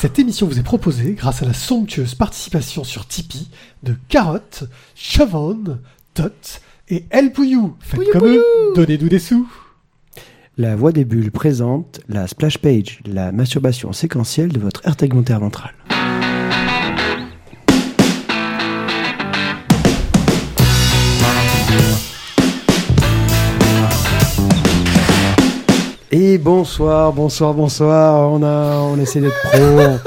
Cette émission vous est proposée grâce à la somptueuse participation sur Tipeee de Carotte, Chavon, Tot et El Pouillou. Faites comme eux, donnez-nous des sous. La voix des bulles présente la splash page, la masturbation séquentielle de votre aire tegmentaire ventrale. Et bonsoir, bonsoir, bonsoir. On a, on essaie d'être pro. on,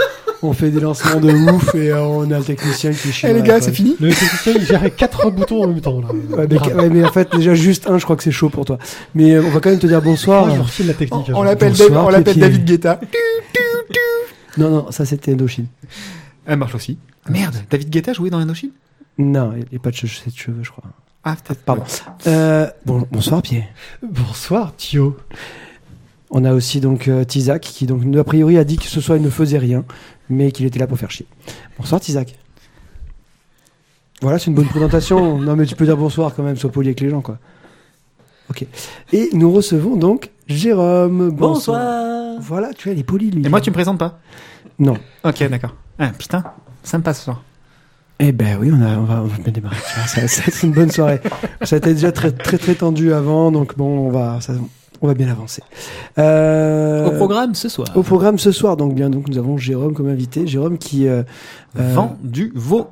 on fait des lancements de ouf et euh, on a le technicien qui chie. Eh les gars, c'est fini Le technicien, il gérait quatre boutons en même temps. Là. Ouais, mais, ouais, mais en fait, déjà juste un, je crois que c'est chaud pour toi. Mais euh, on va quand même te dire bonsoir. Moi, je la On, technique. on hein. on l'appelle. David Guetta. Non, non, ça c'était Indochine. Elle marche aussi. Merde, David Guetta jouait dans Indochine? Non, il n'y a pas de che- de cheveux, je crois. Ah, peut-être. Pardon. Euh, bon, bonsoir, Pierre. Bonsoir, Thio. On a aussi donc euh, Tizak qui donc a priori a dit que ce soir il ne faisait rien, mais qu'il était là pour faire chier. Bonsoir Tizak. Voilà, c'est une bonne présentation. non mais tu peux dire bonsoir quand même, sois poli avec les gens quoi. Ok. Et nous recevons donc Jérôme. Bonsoir. Voilà, tu il est poli lui. Et moi, tu me présentes pas? Non. Ok, d'accord. Ah, putain, ça me passe ce soir. Eh ben oui, on, a, on, va, on va bien démarrer. être une bonne soirée. Ça a été déjà très très très tendu avant, donc bon, on va, ça- on va bien avancer. Euh, Au programme ce soir. Au programme ce soir, donc bien, donc nous avons Jérôme comme invité. Jérôme qui euh, euh, Vent du veau.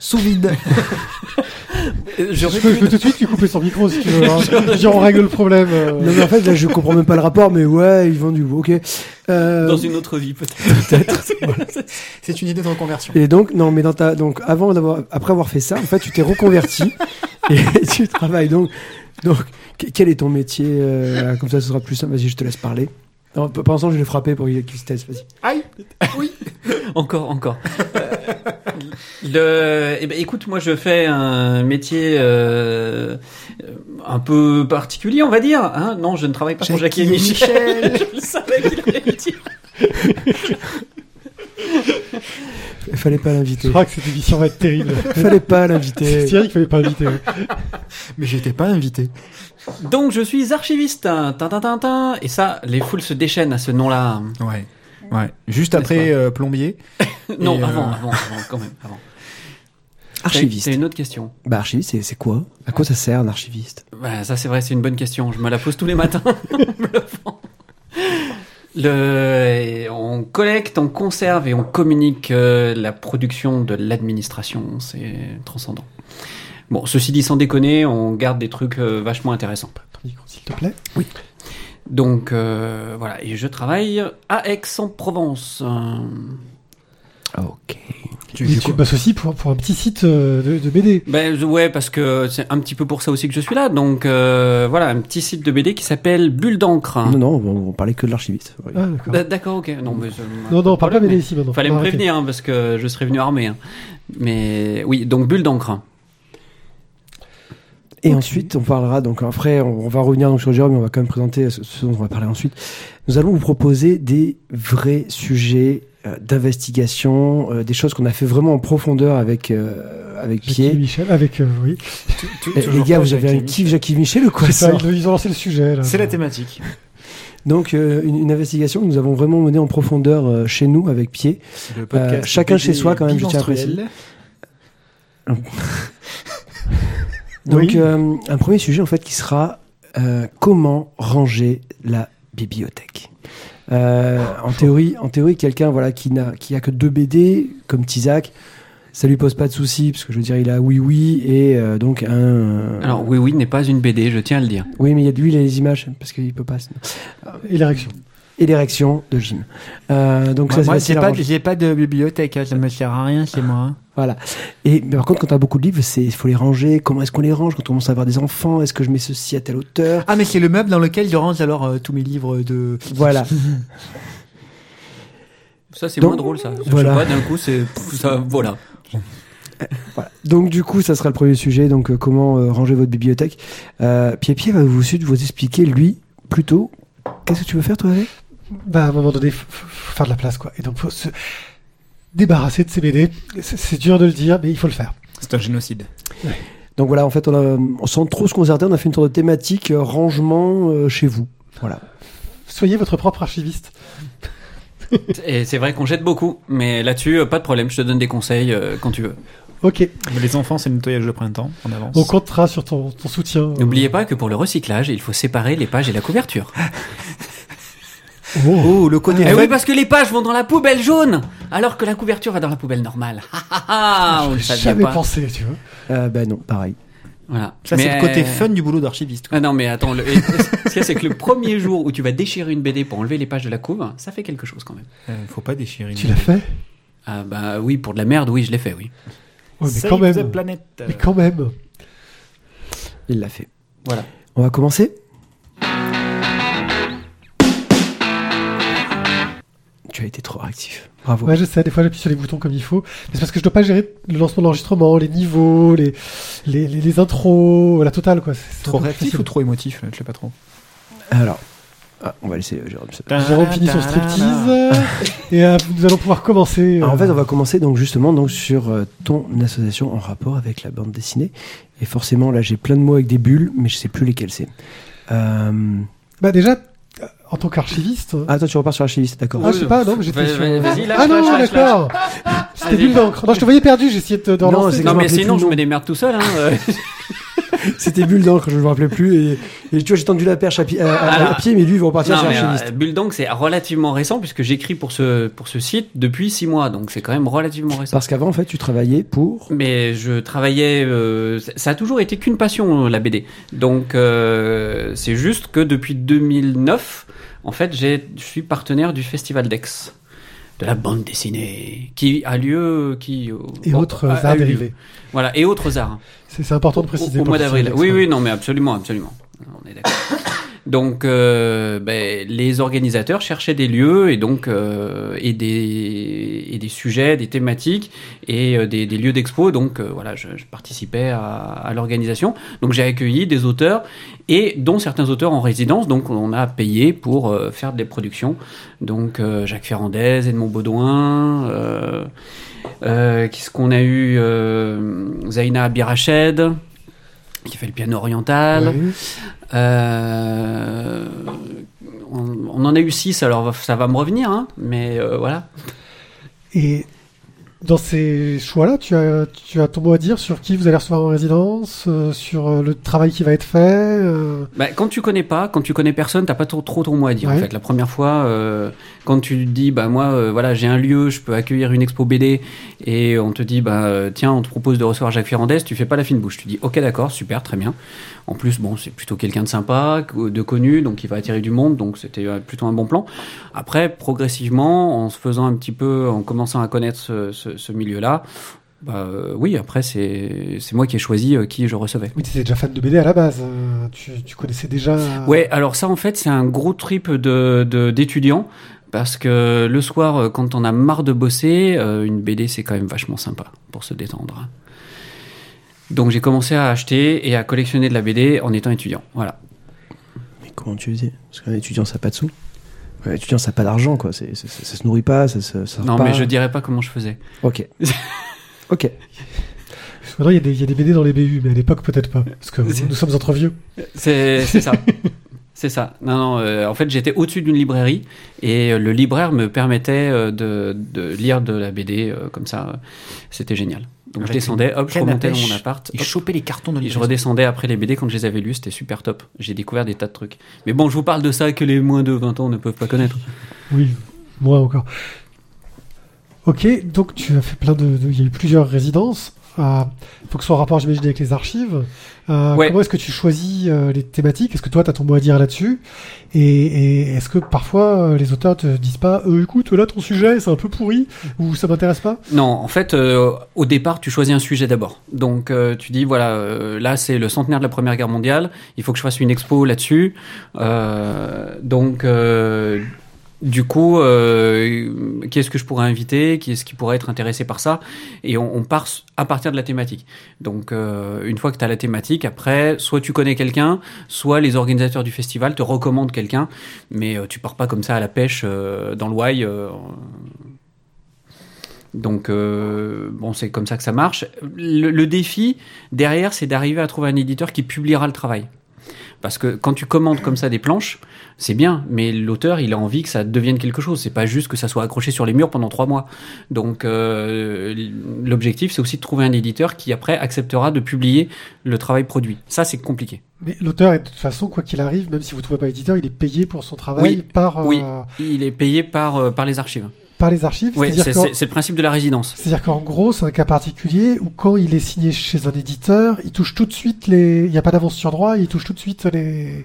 Sous vide. Je peux, je peux tout de suite lui couper son micro si tu veux. hein. On règle le problème. euh. Non mais en fait là je comprends même pas le rapport, mais ouais ils vendent du ok. Euh, dans une autre vie peut-être. C'est une idée de reconversion. Et donc non mais dans ta donc avant d'avoir après avoir fait ça en fait tu t'es reconverti et tu travailles donc donc que- quel est ton métier euh, comme ça ce sera plus simple. Vas-y je te laisse parler. Non, p- Pendant ce temps, je l'ai frappé pour qu'il se taise. Vas-y. Aïe encore, encore. Euh, le, eh ben, écoute, moi je fais un métier euh, un peu particulier, on va dire. Hein non, je ne travaille pas pour Jackie et Jackie et Michel. je le savais qu'il allait le dire. Il fallait pas Je l'inviter. crois que cette émission va être terrible. Il fallait pas C'est l'inviter. vrai qu'il fallait pas inviter. ouais. Mais j'étais pas invité. Donc je suis archiviste. Tin, tin, tin, tin. Et ça, les foules se déchaînent à ce nom-là. Ouais. Ouais. Juste après euh, plombier. Non, euh, avant, avant, avant, quand même, avant. Archiviste. C'est une autre question. Bah archiviste c'est c'est quoi? À quoi ça sert un archiviste Ouais, ça c'est vrai, c'est une bonne question. Je me la pose tous les matins. Le, on collecte, on conserve et on communique euh, la production de l'administration. C'est transcendant. Bon, ceci dit, sans déconner, on garde des trucs euh, vachement intéressants. Ton micro, s'il te plaît. Donc euh, voilà, et je travaille à Aix-en-Provence. Ok. Tu, Et tu coup, bosses aussi pour, pour un petit site euh, de, de BD. Ben ouais, parce que c'est un petit peu pour ça aussi que je suis là. Donc euh, voilà, un petit site de BD qui s'appelle Bulle d'encre. Non non on, on parlait que de l'archiviste. Ouais. Ah, d'accord. Ok. Non, mais Non, non, on parle pas mais BD ici maintenant. Fallait me prévenir hein, parce que je serais venu armé. hein. Mais oui, donc Bulle d'encre. Et ensuite, on parlera donc après, on va revenir donc sur Jérôme, mais on va quand même présenter ce, dont on va parler ensuite. Nous allons vous proposer des vrais sujets euh, d'investigation, euh, des choses qu'on a fait vraiment en profondeur avec euh, avec Jackie Pierre. Michel, avec. euh, oui. Eh, les gars, vous avez un kiff Jackie Michel ou quoi C'est ça, ils, ont lancé le sujet. Là. C'est la thématique. Donc euh, une, une investigation que nous avons vraiment menée en profondeur euh, chez nous avec Pied. Le podcast chacun BD chez soi, quand même, je tiens à bimenstruel. Donc Oui. euh, un premier sujet en fait qui sera euh, comment ranger la bibliothèque. Euh, en théorie, en théorie, quelqu'un voilà qui n'a qui a que deux BD comme Tizak, ça lui pose pas de soucis parce que je veux dire il a oui oui et euh, donc un. euh, Alors oui, oui, n'est pas une BD, je tiens à le dire. oui mais il y a de lui il a les images parce qu'il peut pas. Et l'érection. Et l'érection de Jim. Euh, donc ça Moi, c'est moi, j'ai à pas, j'ai pas de bibliothèque, hein, ça me sert à rien chez moi. hein. Voilà. Et mais par contre, quand t'as beaucoup de livres, c'est il faut les ranger. Comment est-ce qu'on les range quand on commence à avoir des enfants? Est-ce que je mets ceci à telle hauteur Ah, mais c'est le meuble dans lequel je range alors euh, tous mes livres de. Voilà. Ça, c'est Donc, moins drôle, ça. Je voilà. sais pas, d'un coup, c'est... Ça, voilà. Voilà. Donc du coup, ça sera le premier sujet. Donc euh, comment euh, ranger votre bibliothèque? Euh, Pierre Pierre va vous vous expliquer lui plutôt. Qu'est-ce que tu veux faire toi avec Bah, à un moment donné, faut, faire de la place, quoi. Et donc, faut se débarrasser de ces BD. C'est- dur de le dire, mais il faut le faire. C'est un génocide. Donc voilà, en fait, on a, sans trop se concerter, on a fait une sorte de thématique euh, rangement euh, chez vous. Voilà. Soyez votre propre archiviste. Et c'est vrai qu'on jette beaucoup, mais là-dessus, euh, pas de problème, je te donne des conseils euh, quand tu veux. Ok, Mais les enfants, c'est le nettoyage de printemps. On avance. on comptera sur ton, ton soutien. N'oubliez pas que pour le recyclage, il faut séparer les pages et la couverture. Oh. Oh, le côté Eh oui, parce que les pages vont dans la poubelle jaune, alors que la couverture va dans la poubelle normale. Ha, ha, ha, on le savait jamais pas. pensé, tu vois. Euh, bah non, pareil. Voilà. Ça, c'est Mais, le côté euh, fun du boulot d'archiviste. quoi. Ah non, mais attends, le... ce qu'il y a, c'est que le premier jour où tu vas déchirer une BD pour enlever les pages de la couve, ça fait quelque chose quand même. Euh, faut pas déchirer. Tu l'as fait? Ah bah oui, pour de la merde, oui, je l'ai fait, oui. Ouais, mais quand même. the planet. Mais quand même. Il l'a fait. Voilà. On va commencer? Tu as été trop réactif. Bravo. Ouais, je sais, des fois j'appuie sur les boutons comme il faut. Mais c'est parce que je dois pas gérer le lancement de l'enregistrement, les niveaux, les, les, les, les intros, la totale, quoi. C'est- Trop réactif ou trop émotif Je sais pas trop. Alors, ah, on va laisser euh, Jérôme. se- Jérôme finit son striptease. et euh, nous allons pouvoir commencer. Alors, en euh, fait, on va commencer donc justement donc sur euh, ton association en rapport avec la bande dessinée. Et forcément, là, j'ai plein de mots avec des bulles, mais je sais plus lesquels c'est. Euh... Bah déjà, euh, en tant qu'archiviste. Ah, toi, tu repars sur l'archiviste, d'accord. Ah, je sais pas, non, mais j'étais sur... lâche, ah non, d'accord. C'était bulle d'encre. Non, je te voyais perdu, j'ai essayé de, Non, relancer. Non, mais sinon, je me démerde tout seul. Hein. euh. C'était d'encre, je me rappelais plus. Et, et tu vois, j'ai tendu la perche à, pi- à- à- Alors- à pied, mais lui, il va repartir Non, sur mais l'archiviste. euh, d'encre, c'est relativement récent puisque j'écris pour ce, pour ce site depuis six mois, donc c'est quand même relativement récent. Parce qu'avant, en fait, tu travaillais pour. Mais je travaillais, euh, ça a toujours été qu'une passion la BD. Donc euh, c'est juste que depuis 2009, en fait, je suis partenaire du Festival d'Aix de la bande dessinée qui a lieu, qui Et bon, autres a- arts a dérivés. Voilà, et autres arts. C'est important de Au- préciser. Au, pour mois d'avril. Oui, oui, non, mais absolument, absolument. On est d'accord. Donc, euh, ben, les organisateurs cherchaient des lieux et euh, des et des sujets, des thématiques et euh, des, lieux d'expo. Donc, voilà, je, participais à, l'organisation. Donc, j'ai accueilli des auteurs et dont certains auteurs en résidence. Donc, on a payé pour faire des productions. Donc, Jacques Ferrandez, Edmond Baudouin. Qu'est-ce qu'on a eu Zaina Qui fait le piano oriental. Euh, on, on en a eu six, alors ça va me revenir, hein, mais euh, voilà. Et dans ces choix-là, tu as, tu as ton mot à dire sur qui vous allez recevoir en résidence, euh, sur euh, le travail qui va être fait. euh, Bah, quand tu connais pas, quand tu connais personne, t'as pas trop, trop ton mot à dire. En fait, la première fois, euh, quand tu dis, bah moi, euh, voilà, j'ai un lieu, je peux accueillir une expo BD, et on te dit, bah euh, tiens, on te propose de recevoir Jacques Ferrandez, tu fais pas la fine bouche. Tu dis, ok, d'accord, super, très bien. En plus, bon, c'est plutôt quelqu'un de sympa, de connu, donc il va attirer du monde, donc c'était euh, plutôt un bon plan. Après, progressivement, en se faisant un petit peu, en commençant à connaître ce, ce, ce milieu-là. Bah, euh, oui, après c'est c'est moi qui ai choisi euh, qui je recevais. Oui, tu étais déjà fan de BD à la base. euh, tu, tu connaissais déjà. Ouais, alors ça en fait c'est un gros trip de de- d'étudiants parce que le soir quand on a marre de bosser, une BD c'est quand même vachement sympa pour se détendre. Donc j'ai commencé à acheter et à collectionner de la BD en étant étudiant. Voilà. Mais comment tu faisais? Parce qu'un étudiant, ça n'a pas de sous. Un étudiant, ça n'a pas d'argent, quoi. C'est, c'est- ça, ça se nourrit pas, ça, ça, ça Non mais je dirais pas comment je faisais. Ok. ok. Maintenant, il y, a des- il y a des BD dans les BU, mais à l'époque, peut-être pas. Parce que nous sommes entre vieux. C'est c'est ça. C'est ça. Non, non. euh, en fait, j'étais au-dessus d'une librairie et euh, le libraire me permettait euh, de, de lire de la BD euh, comme ça. C'était génial. Donc je descendais, hop, je remontais dans mon appart. Et hop, choper les cartons de et je redescendais après les BD quand je les avais lus. C'était super top. J'ai découvert des tas de trucs. Mais bon, je vous parle de ça que les moins de 20 ans ne peuvent pas connaître. Oui, moi encore. Ok, donc tu as fait plein de- Il y a eu plusieurs résidences. Il faut que ce soit en rapport, j'imagine, avec les archives. Euh, Ouais. Comment est-ce que tu choisis euh, les thématiques? Est-ce que toi, tu as ton mot à dire là-dessus? Et, et est-ce que parfois, euh, les auteurs te disent pas euh, écoute, là, ton sujet, c'est un peu pourri ou ça m'intéresse pas? Non, en fait, euh, au départ, tu choisis un sujet d'abord. Donc, euh, tu dis, voilà, là, c'est le centenaire de la Première Guerre mondiale, il faut que je fasse une expo là-dessus. Donc, du coup, euh, qui est-ce que je pourrais inviter? Qui est-ce qui pourrait être intéressé par ça? Et on, on part à partir de la thématique. Donc, euh, une fois que tu as la thématique, après, soit tu connais quelqu'un, soit les organisateurs du festival te recommandent quelqu'un, mais euh, tu pars pas comme ça à la pêche euh, dans le Wye. euh, donc, bon, c'est comme ça que ça marche. Le, le défi derrière, c'est d'arriver à trouver un éditeur qui publiera le travail. Parce que quand tu commandes comme ça des planches, c'est bien, mais l'auteur, il a envie que ça devienne quelque chose. C'est pas juste que ça soit accroché sur les murs pendant trois mois. Donc, euh, l'objectif, c'est aussi de trouver un éditeur qui après acceptera de publier le travail produit. Ça, c'est compliqué. Mais l'auteur, de toute façon, quoi qu'il arrive, même si vous ne trouvez pas éditeur, il est payé pour son travail Oui, par, euh, Oui, il est payé par, euh, par les archives. Par les archives. Oui, c'est le principe de la résidence. C'est-à-dire qu'en gros, c'est un cas particulier où quand il est signé chez un éditeur, il touche tout de suite les. Il n'y a pas d'avance sur droit, il touche tout de suite les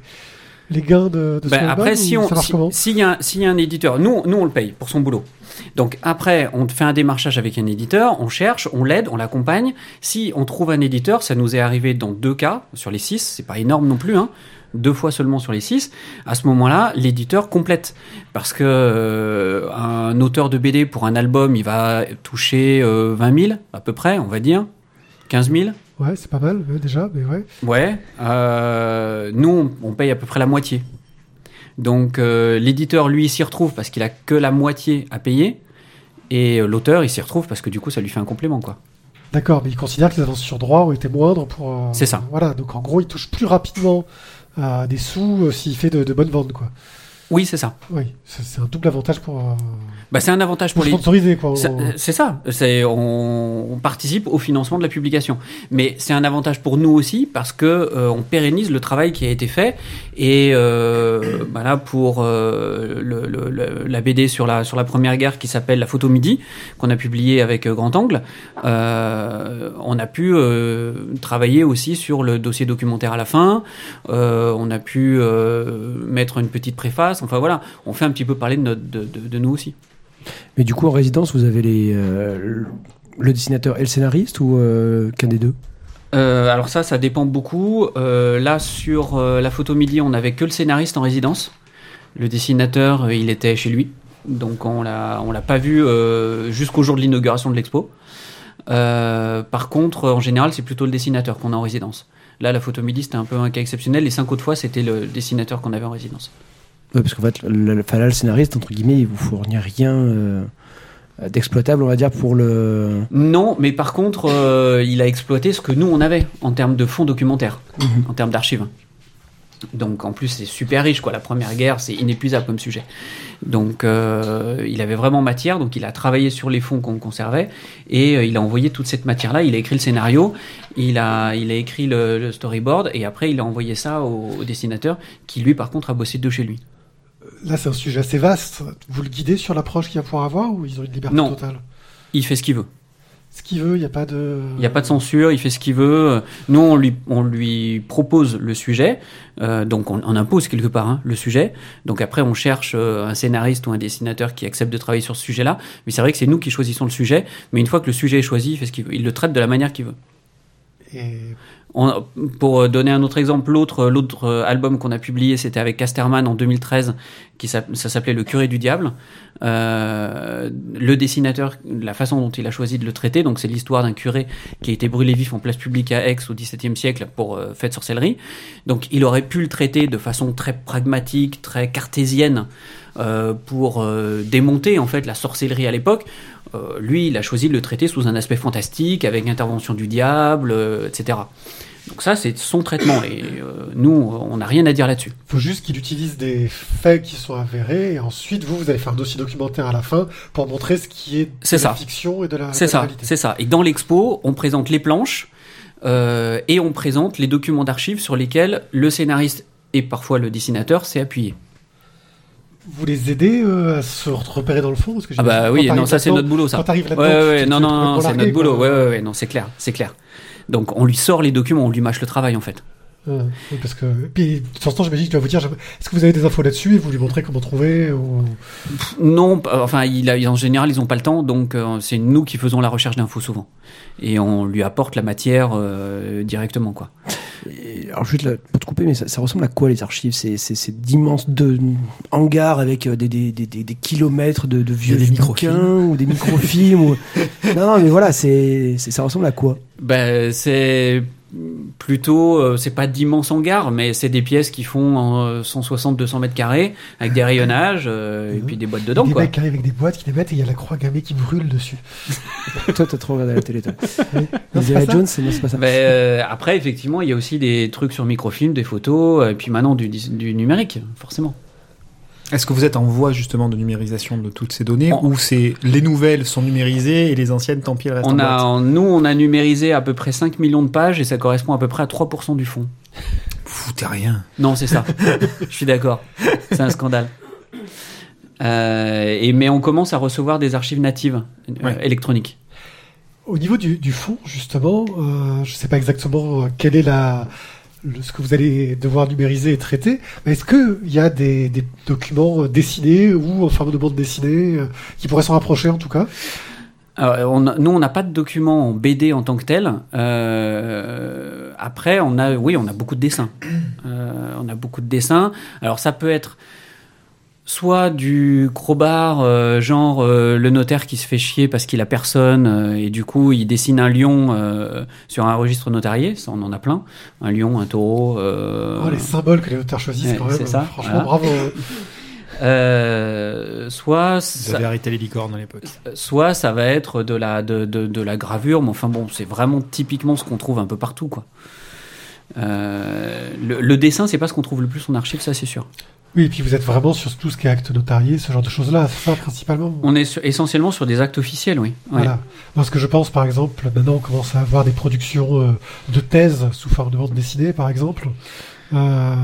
les gains de, de Ben, après, si on, si- y, a un- s'il y a un éditeur, nous, nous on le paye pour son boulot. Donc après, on fait un démarchage avec un éditeur, on cherche, on l'aide, on l'accompagne. Si on trouve un éditeur, ça nous est arrivé dans deux cas sur les six, c'est pas énorme non plus, hein, deux fois seulement sur les six. À ce moment-là, l'éditeur complète parce que euh, un auteur de BD pour un album, il va toucher euh, 20 000 à peu près, on va dire, 15 000. Ouais, c'est pas mal déjà, mais ouais. Ouais, euh, nous, on on paye à peu près la moitié. Donc euh, l'éditeur, lui, s'y retrouve parce qu'il a que la moitié à payer. Et euh, l'auteur, il s'y retrouve parce que du coup, ça lui fait un complément, quoi. D'accord, mais il considère que les avances sur droit ont été moindres pour. euh, C'est ça. Voilà, donc en gros, il touche plus rapidement à des sous euh, s'il fait de, de bonnes ventes, quoi. Oui, c'est ça. Oui, c'est un double avantage pour. euh, Bah, c'est un avantage pour pour les. sponsoriser, quoi. gros. C'est ça. C'est on, on participe au financement de la publication. Mais c'est un avantage pour nous aussi parce que euh, on pérennise le travail qui a été fait. Et euh, bah là pour euh, le, le- le- la BD sur la sur la première guerre qui s'appelle La photo midi qu'on a publié avec euh, Grand Angle, euh, on a pu euh, travailler aussi sur le dossier documentaire à la fin. Euh, on a pu euh, mettre une petite préface. Enfin voilà, on fait un petit peu parler de, notre, de, de- de nous aussi. Mais du coup, en résidence, vous avez les, euh, le dessinateur et le scénariste ou euh, qu'un des deux? Euh, alors ça, ça dépend beaucoup. Là, sur la photo midi, on n'avait que le scénariste en résidence. Le dessinateur, il était chez lui. Donc on l'a, on l'a pas vu jusqu'au jour de l'inauguration de l'expo. Par contre, en général, c'est plutôt le dessinateur qu'on a en résidence. Là, la photo midi, c'était un peu un cas exceptionnel. Les cinq autres fois, c'était le dessinateur qu'on avait en résidence. Parce qu'en fait, le, le- enfin, là, le scénariste, entre guillemets, il vous fournit rien euh, d'exploitable, on va dire, pour le. Non, mais par contre, euh, il a exploité ce que nous, on avait en termes de fonds documentaires, en termes d'archives. Donc en plus, c'est super riche, quoi. La Première Guerre, c'est inépuisable comme sujet. Donc euh, il avait vraiment matière, donc il a travaillé sur les fonds qu'on conservait, et euh, il a envoyé toute cette matière-là. Il a écrit le scénario, il a, il a écrit le, le storyboard, et après il a envoyé ça au, au dessinateur, qui lui, par contre, a bossé de chez lui. Là, c'est un sujet assez vaste. Vous le guidez sur l'approche qu'il va pouvoir avoir ou ils ont une liberté Non. totale? Il fait ce qu'il veut. Ce qu'il veut, il n'y a pas de. Il n'y a pas de censure, il fait ce qu'il veut. Nous, on lui, on lui propose le sujet, euh, donc on, on impose quelque part hein, le sujet. Donc après, on cherche euh, un scénariste ou un dessinateur qui accepte de travailler sur ce sujet-là. Mais c'est vrai que c'est nous qui choisissons le sujet. Mais une fois que le sujet est choisi, il fait ce qu'il veut. Il le traite de la manière qu'il veut. Et On- pour donner un autre exemple, l'autre l'autre euh, album qu'on a publié, c'était avec Casterman en 2013, qui ça s'appelait Le Curé du Diable. Euh, le dessinateur, la façon dont il a choisi de le traiter, donc c'est l'histoire d'un curé qui a été brûlé vif en place publique à Aix au XVIIe siècle pour euh, fête sorcellerie. Donc il aurait pu le traiter de façon très pragmatique, très cartésienne, euh, pour euh, démonter en fait la sorcellerie à l'époque. Euh, lui, il a choisi de le traiter sous un aspect fantastique, avec intervention du diable, euh, etc. Donc ça, c'est son traitement. Et euh, nous, on n'a rien à dire là-dessus. faut juste qu'il utilise des faits qui sont avérés et ensuite vous, vous allez faire un dossier documentaire à la fin pour montrer ce qui est de la ça. fiction et de la, C'est ça, réalité. c'est ça. Et dans l'expo, on présente les planches et on présente les documents d'archives sur lesquels le scénariste et parfois le dessinateur s'est appuyé. Vous les aidez euh, à se repérer dans le fond parce que Ah bah oui, non, ça c'est notre boulot ça. Quand t'arrives là-dedans, ouais, ouais, tu non, non, non, c'est notre boulot. quoi. Ouais, ouais, ouais, non, c'est clair, c'est clair. Donc on lui sort les documents, on lui mâche le travail en fait. Ouais, oui, parce que puis de temps en temps, j'imagine qu'il va vous dire est-ce que vous avez des infos là-dessus et vous lui montrez comment trouver ou... Non, p- enfin, il a, en général, ils n'ont pas le temps, donc euh, c'est nous qui faisons la recherche d'infos souvent. Et on lui apporte la matière euh, directement, quoi. Et alors, juste là, pour te couper, mais ça, ça ressemble à quoi les archives? C'est d'immenses hangars avec euh, des, des, des, des, kilomètres de, de vieux bouquins ou des microfilms ou... Non, non, mais voilà, c'est c'est- ça ressemble à quoi? Ben, c'est plutôt, euh, c'est pas d'immenses hangars, mais c'est des pièces qui font 160-200 mètres carrés avec des rayonnages euh, et puis des boîtes dedans. des Quoi. mecs qui arrivent avec des boîtes qui les mettent et il y a la croix gammée qui brûle dessus. toi, t'as trop regardé la télé, toi. Non, pas ça Jones, c'est non, c'est pas ça. Ben, euh, après, effectivement, il y a aussi des trucs sur microfilm, des photos, et puis maintenant du, du numérique, forcément. Est-ce que vous êtes en voie justement de numérisation de toutes ces données On- ou c'est les nouvelles sont numérisées et les anciennes tant pis elles restent On en a, boîte? en- nous, on a numérisé à peu près 5 millions de pages et ça correspond à peu près à 3% du fond. Foutez rien. Non, c'est ça. Je suis d'accord. C'est un scandale. Euh, et, mais on commence à recevoir des archives natives euh, Ouais. électroniques. Au niveau du, du fond, justement, euh, je sais pas exactement quelle est la ce que vous allez devoir numériser et traiter. Est-ce qu'il y a des, documents euh, dessinés ou en forme de bande dessinée euh, qui pourraient s'en rapprocher en tout cas? Alors, on nous, on n'a pas de documents en BD en tant que tel. Euh, après, on a, oui, on a beaucoup de dessins. Euh, on a beaucoup de dessins. Alors, ça peut être soit du crowbar, euh, genre euh, le notaire qui se fait chier parce qu'il a personne euh, et du coup il dessine un lion euh, sur un registre notarié. Ça, on en a plein. Un lion, un taureau. euh, Oh, Les symboles que les auteurs choisissent Ouais, quand même. c'est ça, Franchement, voilà. bravo. euh, soit Vous ça- avez arrêté les licornes à l'époque. soit ça va être de la, de, de, de la gravure, mais enfin bon, c'est vraiment typiquement ce qu'on trouve un peu partout, quoi. Euh, le, le dessin, c'est pas ce qu'on trouve le plus en archive, ça c'est sûr. Oui, et puis vous êtes vraiment sur tout ce qui est acte notarié, ce genre de choses-là, ça principalement. On est sur- essentiellement sur des actes officiels, oui. Ouais. Voilà. Parce que je pense, par exemple, maintenant on commence à avoir des productions euh, de thèses sous forme de bande dessinée, par exemple. Euh,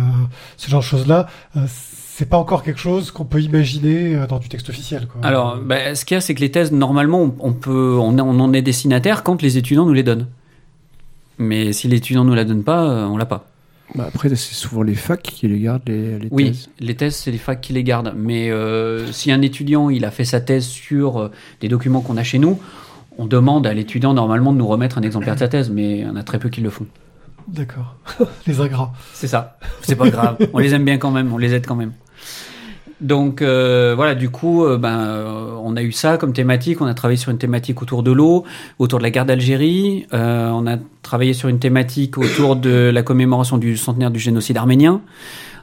ce genre de choses-là, c'est pas encore quelque chose qu'on peut imaginer dans du texte officiel. Quoi. Alors, bah, ce qu'il y a, c'est que les thèses, normalement, on, on peut, on, on en est destinataire quand les étudiants nous les donnent. Mais si l'étudiant nous la donne pas, euh, on l'a pas. Bah, après, c'est souvent les facs qui les gardent, les, les Oui, thèses. les thèses, c'est les facs qui les gardent. Mais euh, si un étudiant il a fait sa thèse sur euh, des documents qu'on a chez nous, on demande à l'étudiant normalement de nous remettre un exemplaire de sa thèse, mais on a très peu qui le font. D'accord. les ingrats. C'est ça. C'est pas grave. On les aime bien quand même. On les aide quand même. Donc euh, voilà, du coup, euh, ben, euh, on a eu ça comme thématique. On a travaillé sur une thématique autour de l'eau, autour de la guerre d'Algérie. On a travaillé sur une thématique autour de la commémoration du centenaire du génocide arménien.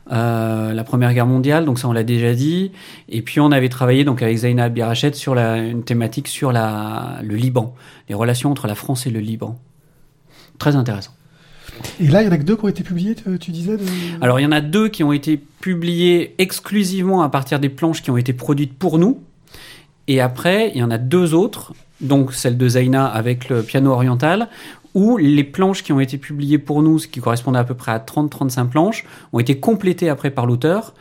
La Première Guerre mondiale, donc ça on l'a déjà dit. Et puis on avait travaillé donc avec Zaina Abirachet sur la, une thématique sur la, le Liban, les relations entre la France et le Liban. Très intéressant. Et là, il y en a que deux qui ont été publiés, tu, disais. Alors il y en a deux qui ont été publiés exclusivement à partir des planches qui ont été produites pour nous. Et après, il y en a deux autres, donc celle de Zaina avec le piano oriental, où les planches qui ont été publiées pour nous, ce qui correspondait à peu près à 30-35 planches, ont été complétées après par l'auteur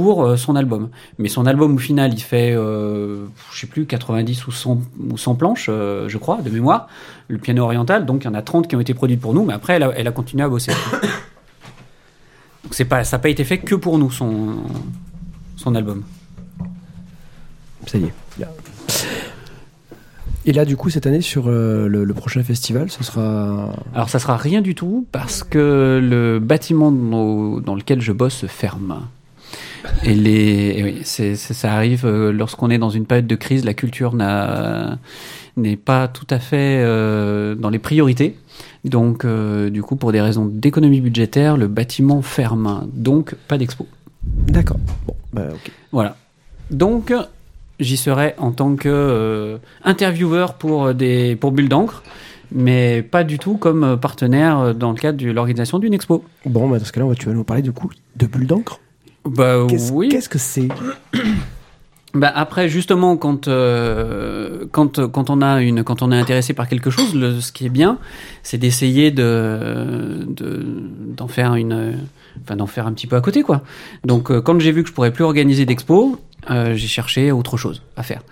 pour euh, son album. Mais son album au final, il fait, euh, je sais plus, 90 ou 100, ou 100 planches, euh, je crois, de mémoire, le piano oriental. Donc il y en a 30 qui ont été produites pour nous, mais après, elle a, elle a continué à bosser. Donc pas, ça n'a pas été fait que pour nous, son, son album. Ça y est. Et là, du coup, cette année, sur euh, le, le prochain festival, ce sera. Alors ça sera rien du tout parce que le bâtiment dans, dans lequel je bosse se ferme. Et les, et oui, ça arrive euh, lorsqu'on est dans une période de crise, la culture n'est pas tout à fait euh, dans les priorités. Donc, euh, du coup, pour des raisons d'économie budgétaire, le bâtiment ferme. Donc, pas d'expo. D'accord. Bon, bah, ok. Voilà. Donc, j'y serai en tant que euh, intervieweur pour des pour Bulle d'encre, mais pas du tout comme partenaire dans le cadre de l'organisation d'une expo. Bon, bah, dans ce cas-là, tu vas nous parler du coup de bulles d'encre. Bah Qu'est-ce oui. qu'est-ce que c'est Bah après justement quand euh, quand quand on a une quand on est intéressé par quelque chose, le, ce qui est bien, c'est d'essayer de de- d'en faire une enfin d'en faire un petit peu à côté quoi. Donc euh, quand j'ai vu que je pourrais plus organiser d'expo, euh, j'ai cherché autre chose à faire.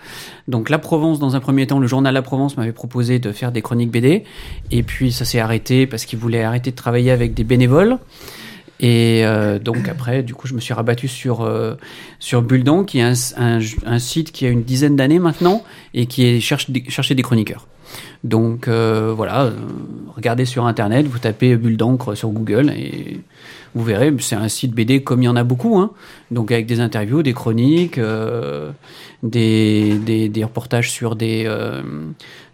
Donc la Provence dans un premier temps, le journal La Provence m'avait proposé de faire des chroniques BD et puis ça s'est arrêté parce qu'il voulait arrêter de travailler avec des bénévoles. Et euh, donc après, du coup, je me suis rabattu sur euh, sur Buldan, qui est un, un, site qui a une dizaine d'années maintenant et qui cherche chercher des chroniqueurs. Donc euh, voilà, euh, regardez sur internet, vous tapez Bulle sur Google et vous verrez, c'est un site BD comme il y en a beaucoup, hein, donc avec des interviews, des chroniques, des, des, reportages sur des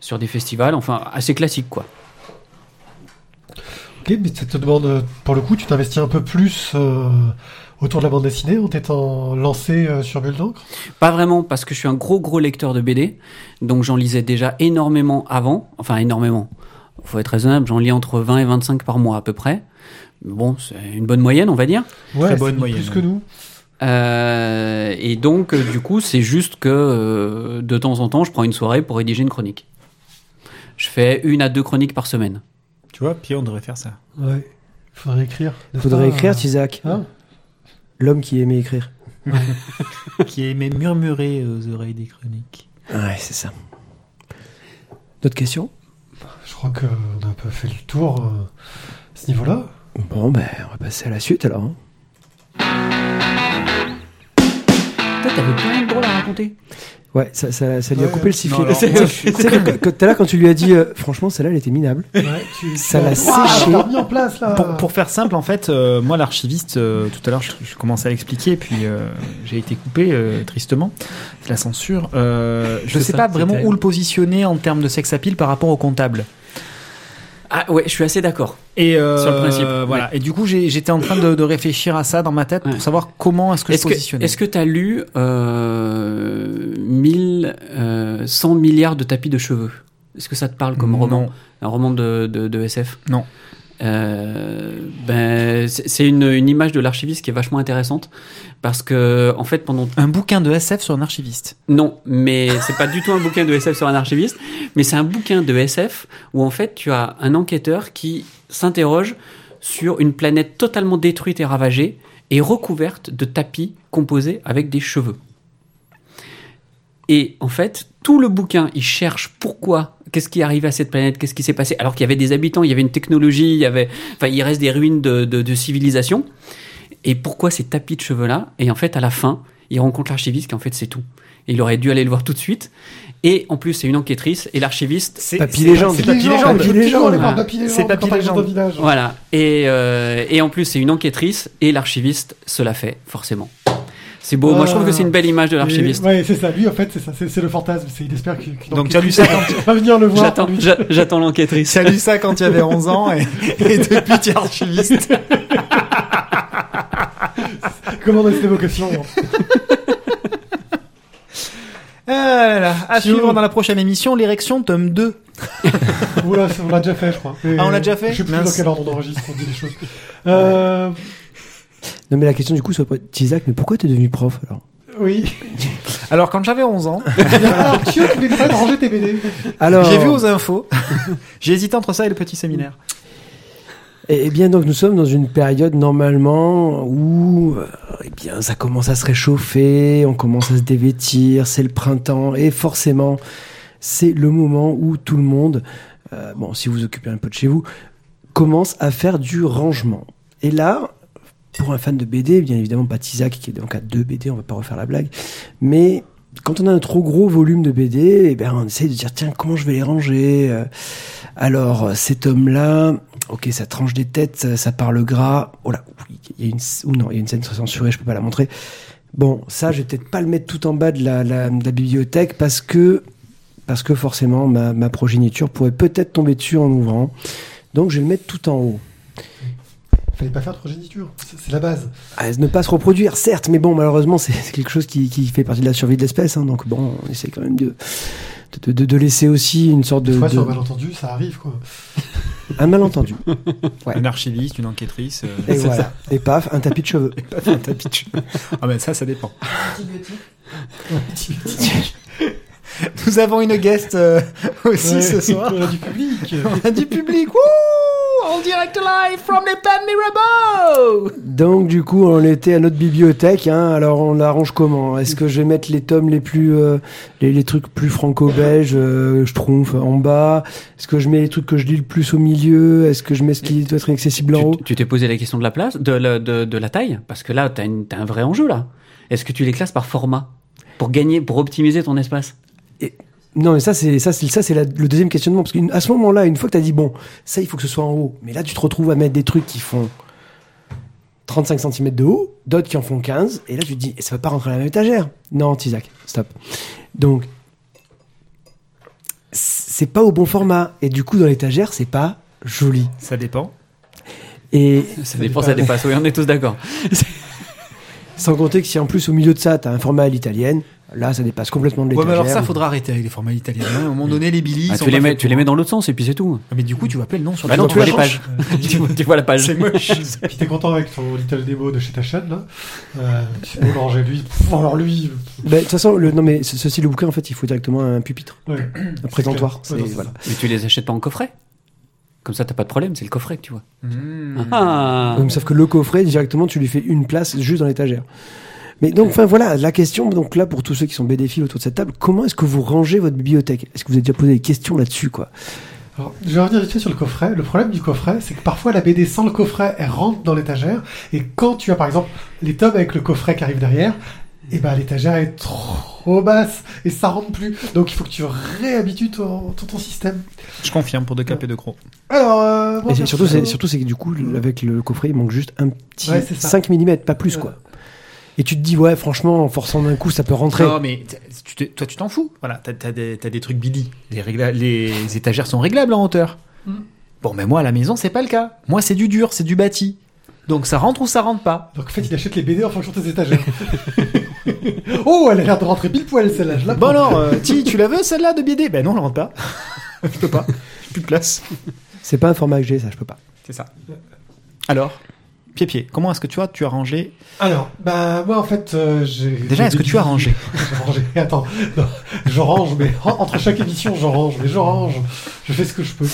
sur des festivals, enfin assez classique quoi. Ok, mais ça te demande, pour le coup, tu t'investis un peu plus euh, autour de la bande dessinée en t'étant lancé euh, sur Bulle d'encre? Pas vraiment, parce que je suis un gros gros lecteur de BD, donc j'en lisais déjà énormément avant, enfin énormément. Faut être raisonnable, j'en lis entre 20 et 25 par mois à peu près. Bon, c'est une bonne moyenne, on va dire. Ouais, Très bonne c'est moyenne. plus que nous. Euh, et donc, euh, du coup, c'est juste que euh, de temps en temps, je prends une soirée pour rédiger une chronique. Je fais une à deux chroniques par semaine. Tu vois, Pierre, on devrait faire ça. Ouais. Faudrait écrire. Faudrait écrire, euh, Tizak. hein L'homme qui aimait écrire. Qui aimait murmurer aux oreilles des chroniques. Ouais, c'est ça. D'autres questions? Je crois qu'on a un peu fait le tour euh, à ce niveau-là. Bon, ben, on va passer à la suite alors. hein. Toi, t'avais pas rien de drôle à raconter Ouais, ça, ça, ça lui a Ouais, coupé le sifflet. non, alors, C'est- je suis- tu sais, quand- quand t'es là, quand tu lui as dit, euh, franchement, celle-là, elle était minable. Ouais, tu, Ça l'a séché. t'as remis en place là. Pour, pour faire simple, en fait, euh, moi, l'archiviste, euh, tout à l'heure, je, je commençais à l'expliquer, puis euh, j'ai été coupé, euh, tristement. C'est la censure. Euh, je C'est sais ça, pas vraiment terrible. où le positionner en termes de sex appeal par rapport au comptable. Ah ouais, je suis assez d'accord. Et euh, Sur le principe, voilà. Et du coup, j'étais en train de, de réfléchir à ça dans ma tête Ouais. pour savoir comment est-ce que Est-ce je positionnais. est-ce que t'as lu euh, 1000, euh, 100 milliards de tapis de cheveux? Est-ce que ça te parle comme Non. roman? Un roman de, de, de SF Non. Euh, ben, c'est une, une image de l'archiviste qui est vachement intéressante parce que en fait pendant Un bouquin de SF sur un archiviste. non mais c'est pas du tout un bouquin de SF sur un archiviste mais c'est un bouquin de SF où en fait tu as un enquêteur qui s'interroge sur une planète totalement détruite et ravagée et recouverte de tapis composés avec des cheveux. Et en fait, tout le bouquin, il cherche pourquoi, qu'est-ce qui est arrivé à cette planète, qu'est-ce qui s'est passé, alors qu'il y avait des habitants, il y avait une technologie, il y avait, enfin, il reste des ruines de, de, de civilisation. Et pourquoi ces tapis de cheveux-là? Et en fait, à la fin, il rencontre l'archiviste qui en fait c'est tout. Et il aurait dû aller le voir tout de suite. Et en plus, c'est une enquêtrice et l'archiviste. C'est Papy Légende. C'est Papy Légende. Papy Légende. C'est Papy Légende. Voilà. Et, euh, et en plus, c'est une enquêtrice et l'archiviste se la fait, forcément. C'est beau. Moi, je trouve que c'est une belle image de l'archiviste. Et- Ouais, c'est ça. Lui, en fait, c'est ça. C'est c'est le fantasme. C'est il espère qu'il. qu'il Donc, enquête- tu as lu ça quand va venir le voir. J'attends, lui. j'a- j'attends l'enquêtrice. Tu as lu ça quand tu avais 11 ans et, et depuis tu es archiviste. Comment rester des vocations Ah là là. À suivre dans la prochaine émission, l'érection tome 2. Oula, on l'a déjà fait, je crois. Et Ah, on l'a déjà fait Je sais plus Mince. dans quel ordre on enregistre, on dit les choses. Euh, Non, mais la question du coup, soit Tizak, mais pourquoi t'es devenu prof alors oui. Alors quand j'avais 11 ans, Alors, tu voulais pas de ranger tes BD. Alors, j'ai vu aux infos. j'ai hésité entre ça et le petit séminaire. Eh eh bien, donc nous sommes dans une période normalement où, euh, eh bien, ça commence à se réchauffer, on commence à se dévêtir, c'est le printemps et forcément, c'est le moment où tout le monde, euh, bon, si vous vous occupez un peu de chez vous, commence à faire du rangement. Et là, pour un fan de BD, bien évidemment pas Tizak qui est donc à deux BD, on va pas refaire la blague, mais quand on a un trop gros volume de BD, eh bien, on essaie de dire tiens comment je vais les ranger? euh, alors cet homme-là, ok ça tranche des têtes, ça, parle gras. Oh là, il y a une ou non il y a une scène censurée, je peux pas la montrer. Bon ça je vais peut-être pas le mettre tout en bas de la, la, de la bibliothèque parce que parce que forcément ma, ma progéniture pourrait peut-être tomber dessus en ouvrant. Donc je vais le mettre tout en haut. Fallait pas faire de progéniture. C'est la base. Ah, ne pas se reproduire, certes, mais bon, malheureusement, c'est quelque chose qui, qui fait partie de la survie de l'espèce. hein, donc bon, on essaie quand même de, de, de- de laisser aussi une sorte de, Des fois, de- sur un malentendu, ça arrive, quoi. un malentendu. Ouais. Une archiviste, une enquêtrice. euh, Et. Et paf, un tapis de cheveux. ça. Un tapis de cheveux. Ah ben ça, ça dépend. Nous avons une guest euh, aussi Ouais, ce soir. On a du public. On a du public. Wouh En direct live from the Pan Mirabeau. Donc du coup, on était à notre bibliothèque. Hein, alors on l'arrange comment? Est-ce que je vais mettre les tomes les plus, euh, les, les trucs plus franco-belges, euh, je trompe en bas? Est-ce que je mets les trucs que je lis le plus au milieu? Est-ce que je mets ce qui doit être accessible en haut? Tu t'es posé la question de la place, de, la- de, de la taille, parce que là, t'as une- t'as un vrai enjeu là. Est-ce que tu les classes par format? Pour gagner, pour optimiser ton espace? Non, mais ça, c'est ça, c'est ça, c'est la- le deuxième questionnement. Parce qu'à ce moment-là, une fois que tu as dit bon, ça, il faut que ce soit en haut. Mais là, tu te retrouves à mettre des trucs qui font 35 cm de haut, d'autres qui en font 15. Et là, tu te dis, ça va pas rentrer dans la même étagère. Non, Tizak, stop. Donc, c'est pas au bon format. Et du coup, dans l'étagère, c'est pas joli. Ça dépend. Et Ça dépend, ça dépasse. Oui, on est tous d'accord. sans compter que si en plus au milieu de ça, t'as un format à l'italienne, là, ça dépasse complètement de Ouais, l'étagère. mais alors ça, faudra arrêter avec les formats italiens. hein. À un moment donné, les Billy. Ah, tu, les mets, tu les mets dans l'autre sens et puis c'est tout. Ah, Mais du coup, tu vas pas le nom sur Bah non, tu vois les pages. tu, vois- tu vois la page. C'est moche. Puis t'es content avec ton Little Demo de chez ta chaîne, là. Euh, tu sais, Boulanger, lui. pff, alors lui. Bah, De toute façon, le, non mais ce- ceci, le bouquin, en fait, il faut directement un pupitre, Ouais. un présentoir. Ouais, voilà. Mais tu les achètes pas en coffret Comme ça, t'as pas de problème, c'est le coffret que tu vois. Mmh. Ah. Donc, sauf que le coffret, directement, tu lui fais une place juste dans l'étagère. Mais donc, enfin voilà, la question, donc là, pour tous ceux qui sont BDFIL autour de cette table, comment est-ce que vous rangez votre bibliothèque? Est-ce que vous avez déjà posé des questions là-dessus, quoi? Alors, je vais revenir vite fait sur le coffret. Le problème du coffret, c'est que parfois la BD sans le coffret, elle rentre dans l'étagère. Et quand tu as par exemple les tomes avec le coffret qui arrive derrière, et ben l'étagère est trop basse et ça rentre plus. Donc il faut que tu réhabitues ton, ton, ton système. Je confirme pour deux cap et deux crocs. Alors, euh, moi, Et surtout, c'est, perso- surtout, c'est que du coup, avec le coffret, il manque juste un petit Ouais, c'est ça. 5 mm, pas plus, quoi. Et tu te dis, ouais, franchement, en forçant d'un coup, ça peut rentrer. Non, mais tu te- toi, tu t'en fous. Voilà, t'as as des, t'as des trucs Billy. Les, régla- les étagères sont réglables en hauteur. Mm. Bon, mais moi, à la maison, c'est pas le cas. Moi, c'est du dur, c'est du bâti. Donc, ça rentre ou ça rentre pas. Donc en fait, il achète les BD en fonction de tes étagères. oh, elle a l'air de rentrer pile poil celle-là. Je la Bon, prends. alors, euh, Ti, tu la veux celle-là de BD Ben non, elle rentre pas. Je peux pas. Plus de place. C'est pas un format que j'ai, ça, je peux pas. C'est ça. Alors, Pied-Pied, comment est-ce que tu as, tu as rangé Alors, bah moi en fait, euh, j'ai. Déjà, est-ce que tu as rangé J'ai rangé. Attends, non, je range, mais en- entre chaque émission, je range, mais je range. Je fais ce que je peux.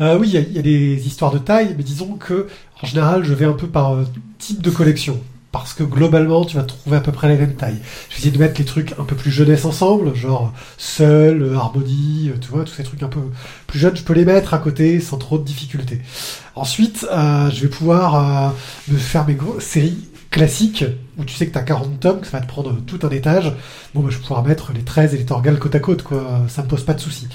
Euh, oui, il y a- il y, a des histoires de taille, mais disons que en général, je vais un peu par euh, type de collection. Parce que globalement, tu vas trouver à peu près la même taille. Je vais essayer de mettre les trucs un peu plus jeunesse ensemble, genre Seul, euh, Harmonie, euh, tu vois, tous ces trucs un peu plus jeunes, je peux les mettre à côté sans trop de difficultés. Ensuite, euh, je vais pouvoir me faire mes séries classiques où tu sais que tu as 40 tomes, que ça va te prendre tout un étage. Bon, bah, je vais pouvoir mettre les 13 et les Torgal côte à côte, quoi. Ça me pose pas de soucis.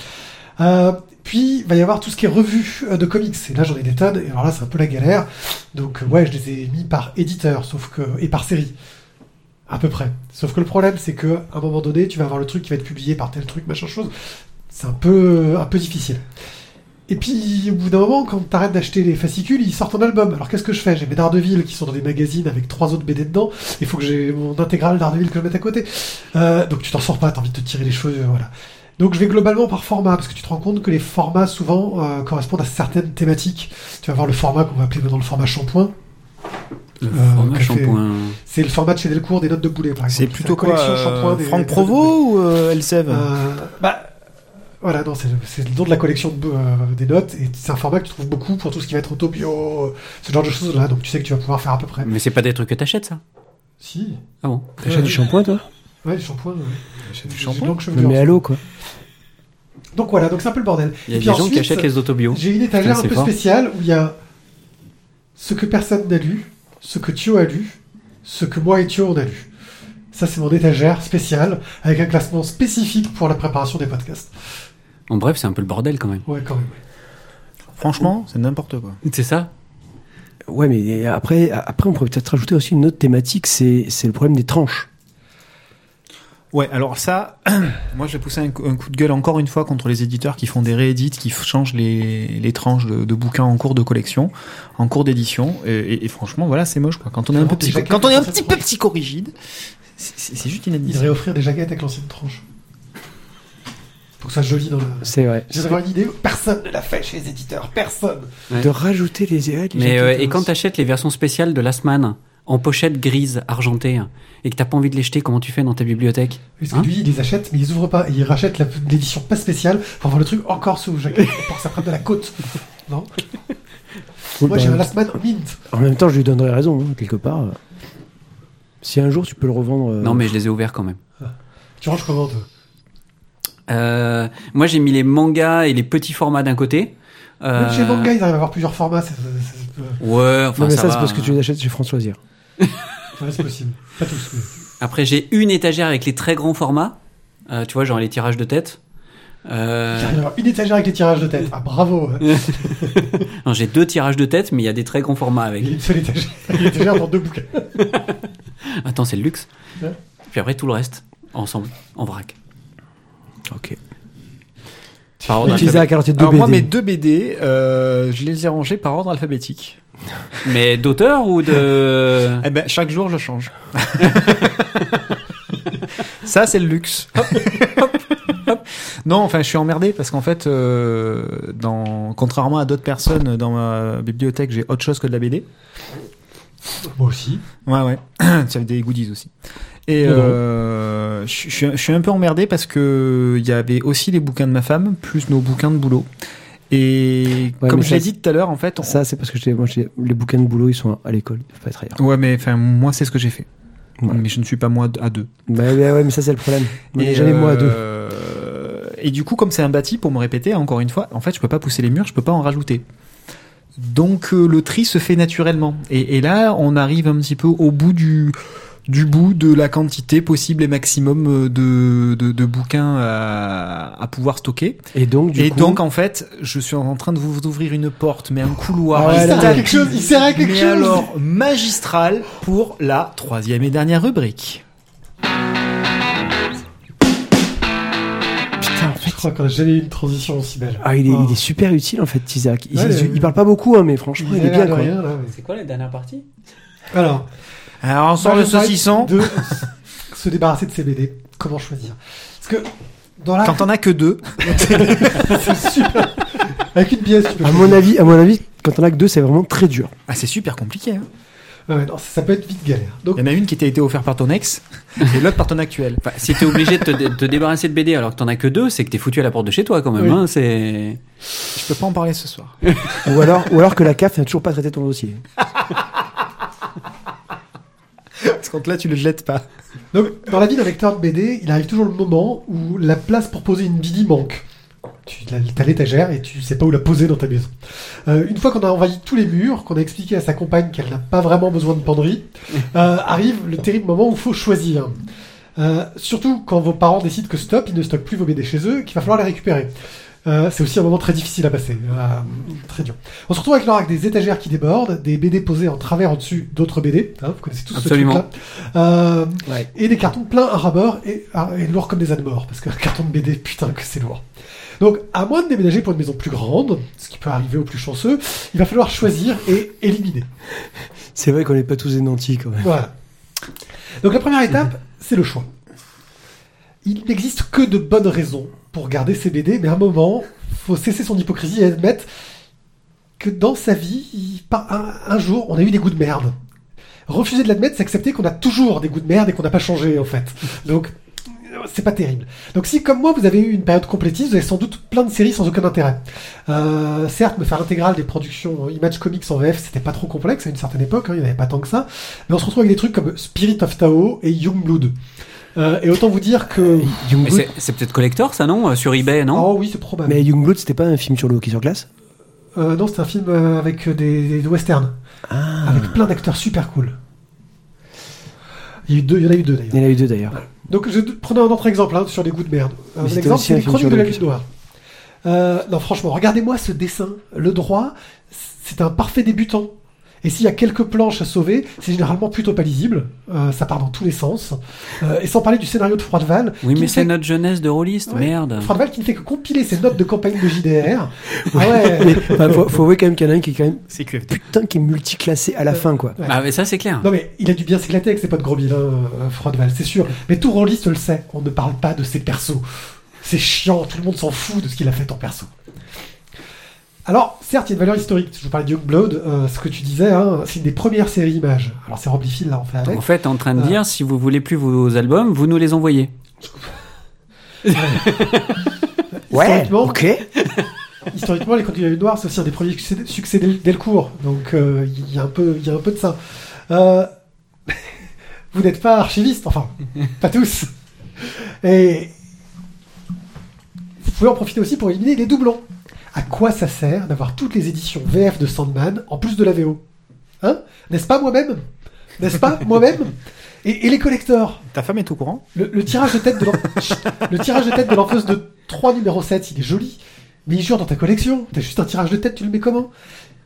Euh, puis, il va y avoir tout ce qui est revue euh, de comics. Et là, j'en ai des tonnes. Et alors là, c'est un peu la galère. Donc, euh, ouais, je les ai mis par éditeur, sauf que et par série. À peu près. Sauf que le problème, c'est que à un moment donné, tu vas avoir le truc qui va être publié par tel truc, machin chose. C'est un peu, un peu difficile. Et puis, au bout d'un moment, quand t'arrêtes d'acheter les fascicules, ils sortent en album. Alors qu'est-ce que je fais? J'ai mes Daredevil qui sont dans des magazines avec trois autres BD dedans. Il faut que j'ai mon intégrale Daredevil que je mette à côté. Euh, donc tu t'en sors pas, t'as envie de te tirer les cheveux, voilà. Donc je vais globalement par format, parce que tu te rends compte que les formats souvent euh, correspondent à certaines thématiques. Tu vas voir le format qu'on va appeler maintenant le format shampoing. Le Euh, format shampoing. C'est le format de chez Delcourt des notes de boulet, par C'est exemple. plutôt la quoi collection euh, des- Franck Provo ou euh, Elsev. Euh, bah, voilà, non, c'est le, c'est nom de la collection de, euh, des notes, et c'est un format que tu trouves beaucoup pour tout ce qui va être auto-bio, ce genre de choses-là, donc tu sais que tu vas pouvoir faire à peu près. Mais c'est pas des trucs que t'achètes, ça? Si. Ah bon? T'achètes du shampoing, toi? Ouais, du shampoing. J'achète du J'ai shampoing. Mais chevelure. à l'eau, quoi. Donc voilà, donc c'est un peu le bordel. Il y a Et des puis gens qui ensuite, achètent les autobios. J'ai une étagère un c'est peu fort. spéciale où il y a ce que personne n'a lu, ce que Thio a lu, ce que moi et Thio on a lu. Ça, c'est mon étagère spéciale avec un classement spécifique pour la préparation des podcasts. En bref, c'est un peu le bordel quand même. Ouais, quand même. Franchement, c'est n'importe quoi. C'est ça? Ouais, mais après, après on pourrait peut-être rajouter aussi une autre thématique, c'est, c'est le problème des tranches. Ouais, alors ça, moi je vais pousser un, coup- un coup de gueule encore une fois contre les éditeurs qui font des réédits, qui changent les, les tranches de, de bouquins en cours de collection, en cours d'édition. Et, et- et franchement, voilà, c'est moche quoi. Quand on est un peu, Des psycho- quand on est un petit peu psychorigide, c'est- c'est c'est juste inadmissible. devraient offrir des jaquettes avec l'ancienne tranche. Pour que ça soit joli dans la. C'est vrai. J'ai d'avoir une idée, personne ne l'a fait chez les éditeurs, personne. Ouais. De rajouter les, les Mais euh, et quand t'achètes les versions spéciales de Last Man en pochette grise argentée et que t'as pas envie de les jeter, comment tu fais dans ta bibliothèque Parce Hein que lui, il les achète, mais ils ouvrent pas. Et il rachète la- l'édition pas spéciale pour avoir le truc encore sous jaquette, pour que ça prenne de la côte. Non? Oui, Moi, j'ai un Last Man Mint. En même temps, je lui donnerais raison, hein, quelque part. Si un jour tu peux le revendre. euh, Non, mais je les ai ouverts quand même. Tu ranges comment, toi? Euh, moi, j'ai mis les mangas et les petits formats d'un côté. Euh, Même chez Manga, ils arrivent à avoir plusieurs formats. Ouais, enfin non, mais ça, c'est parce que tu les achètes chez France Loisirs. ouais, c'est possible. Pas tous, mais. Après, j'ai une étagère avec les très grands formats. Euh, tu vois, genre les tirages de tête. Euh, Il une étagère avec les tirages de tête. Ah, bravo non, j'ai deux tirages de tête, mais il y a des très grands formats Il y avec. a une seule étagère, une étagère dans deux bouquins. Attends, c'est le luxe. Ouais. Puis après, tout le reste, ensemble, en vrac. Ok. Par ordre alors tes deux Alors BD. moi, mes deux BD, euh, je les ai rangés par ordre alphabétique. Mais d'auteur ou de... Eh ben, chaque jour, je change. Ça, c'est le luxe. Hop, hop, hop. Non, enfin, je suis emmerdé parce qu'en fait, euh, dans, contrairement à d'autres personnes dans ma bibliothèque, j'ai autre chose que de la BD. Moi aussi. Ouais, ouais. Tu as des goodies aussi. Et euh, je, je- je suis un peu emmerdé parce que il y avait aussi les bouquins de ma femme, plus nos bouquins de boulot. Et Ouais, comme je l'ai dit tout à l'heure, en fait, on- Ça, c'est parce que moi, les bouquins de boulot, ils sont à l'école, ils peuvent pas être ailleurs. ouais, mais enfin, moi, c'est ce que j'ai fait. Ouais. Mais je ne suis pas moi à deux. Bah, ouais, ouais, mais ça, c'est le problème. Et, jamais moi à deux. euh, Et du coup, comme c'est un bâti, pour me répéter encore une fois, en fait, je peux pas pousser les murs, je peux pas en rajouter. Donc euh, le tri se fait naturellement. Et, et là, on arrive un petit peu au bout du du bout de la quantité possible et maximum euh, de, de, de bouquins à, à pouvoir stocker. Et donc, du et coup, donc, en fait, je suis en train de vous ouvrir une porte, mais un couloir. Ah il sert à quelque chose, il sert à quelque mais chose. alors magistral pour la troisième et dernière rubrique. Putain, en fait, je crois qu'on a jamais eu une transition aussi belle. ah, il est, Oh. il est super utile, en fait, Isaac. Il, Ouais, il- ouais. il parle pas beaucoup, hein, mais franchement, il, est bien, l'air de quoi. rien, là, mais- C'est quoi la dernière partie? Alors, Alors, on sort moi, le saucisson. De se débarrasser de ces BD. Comment choisir? Parce que dans la Quand on a que deux, c'est super. Avec une pièce, tu peux À choisir. mon avis, à mon avis, quand on a que deux, c'est vraiment très dur. ah, c'est super compliqué. Hein. Ouais, non, ça, ça peut être vite galère. Donc, Il y en a une qui t'a été offerte par ton ex et l'autre par ton actuel. Enfin, si t'es obligé de te, dé- te débarrasser de BD alors que t'en as que deux, c'est que t'es foutu à la porte de chez toi quand même. Oui. Hein, c'est... Je peux pas en parler ce soir. Ou alors, ou alors que la CAF n'a toujours pas traité ton dossier. Parce que là, tu le jettes pas. donc, dans la vie d'un lecteur de BD, il arrive toujours le moment où la place pour poser une BD manque. Tu as l'étagère et tu sais pas où la poser dans ta maison. Euh, une fois qu'on a envahi tous les murs, qu'on a expliqué à sa compagne qu'elle n'a pas vraiment besoin de penderie, euh, arrive le terrible moment où il faut choisir. Euh, surtout quand vos parents décident que stop, ils ne stockent plus vos BD chez eux, qu'il va falloir les récupérer. Euh, c'est aussi un moment très difficile à passer, euh, très dur. On se retrouve avec, avec des étagères qui débordent, des BD posés en travers au-dessus d'autres BD, hein, vous connaissez tous Absolument. ce truc-là, Euh, Ouais. et des cartons pleins à ras-bord et, et lourds comme des ânes morts, parce qu'un carton de BD, putain que c'est lourd. Donc, à moins de déménager pour une maison plus grande, ce qui peut arriver aux plus chanceux, il va falloir choisir et éliminer. C'est vrai qu'on n'est pas tous des nantis, quand même. Voilà. Donc la première étape, c'est le choix. Il n'existe que de bonnes raisons pour garder ses BD, mais à un moment, faut cesser son hypocrisie et admettre que dans sa vie, un, jour, on a eu des goûts de merde. Refuser de l'admettre, c'est accepter qu'on a toujours des goûts de merde et qu'on n'a pas changé, en fait. Donc, c'est pas terrible. Donc si, comme moi, vous avez eu une période complétiste, vous avez sans doute plein de séries sans aucun intérêt. Euh, certes, me faire l'intégrale des productions Image Comics en VF, c'était pas trop complexe à une certaine époque, hein, il n'y en avait pas tant que ça. Mais on se retrouve avec des trucs comme Spirit of Tao et Youngblood. Euh, et autant vous dire que... Youngblood, c'est, c'est peut-être collector ça non Euh, Sur eBay non Oh oui, c'est probable. mais Youngblood, c'était pas un film sur le hockey sur glace? Euh, non, c'est un film avec des, des westerns, Ah. avec plein d'acteurs super cool. Il y, a eu deux, il y en a eu deux d'ailleurs. Il y en a eu deux, d'ailleurs. Donc je prenais un autre exemple hein, sur les goûts de merde. Un Mais c'était exemple, aussi c'est les chroniques de la lune noire. Euh, non, franchement, regardez-moi ce dessin. Le droit, c'est un parfait débutant. Et s'il y a quelques planches à sauver, c'est généralement plutôt pas lisible. Euh, ça part dans tous les sens. Euh, et sans parler du scénario de Froideval. Oui, mais c'est fait- notre jeunesse de rôliste, Ouais. merde. Froideval qui ne fait que compiler ses notes de campagne de JDR. ah ouais. Mais enfin, faut, faut avouer quand même qu'il y en a un qui est quand même C'est putain qui est multiclassé à la fin, quoi. Ouais. Ah, mais ça c'est clair. Non mais il a dû bien s'éclater avec ses potes gros vilains, euh, Froideval, c'est sûr. Mais tout rôliste le sait, on ne parle pas de ses persos. C'est chiant, tout le monde s'en fout de ce qu'il a fait en perso. Alors, certes, il y a une valeur historique. Je vous parlais de Youngblood, euh, ce que tu disais, hein, c'est une des premières séries images. Alors c'est Rob Liefeld, là, on fait avec. En fait, en train de Ah. dire, si vous voulez plus vos albums, vous nous les envoyez. Historiquement, ok. historiquement, les la Lune Noire, c'est aussi un des premiers succès, succès d'El- Delcourt. Donc, euh, il y, a un peu, il y a un peu de ça. Euh, vous n'êtes pas archiviste, enfin, pas tous. Et vous pouvez en profiter aussi pour éliminer les doublons. À quoi ça sert d'avoir toutes les éditions VF de Sandman en plus de la VO Hein? N'est-ce pas moi-même? N'est-ce pas moi-même? Et, et les collecteurs Ta femme est au courant? Le, le tirage de tête de Chut. le tirage de tête de l'enfeuse de 3 numéro 7, il est joli. Mais il jure dans ta collection. T'as juste un tirage de tête, tu le mets comment?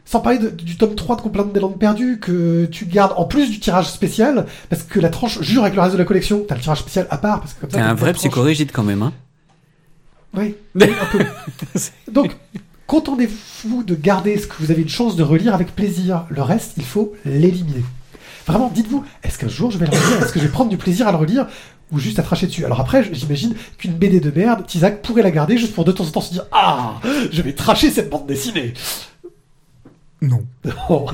Sans parler de- du tome 3 de Complainte des Landes Perdues que tu gardes en plus du tirage spécial parce que la tranche jure avec le reste de la collection. T'as le tirage spécial à part parce que comme ça. Un vrai psychorigide quand même, hein. Oui, oui, un peu. Donc, contentez-vous de garder ce que vous avez une chance de relire avec plaisir. Le reste, il faut l'éliminer. Vraiment, dites-vous, est-ce qu'un jour je vais le relire Est-ce que je vais prendre du plaisir à le relire ou juste à tracher dessus Alors après, j'imagine qu'une BD de merde, Tizak pourrait la garder juste pour de temps en temps se dire Ah, je vais tracher cette bande dessinée. Non. Oh.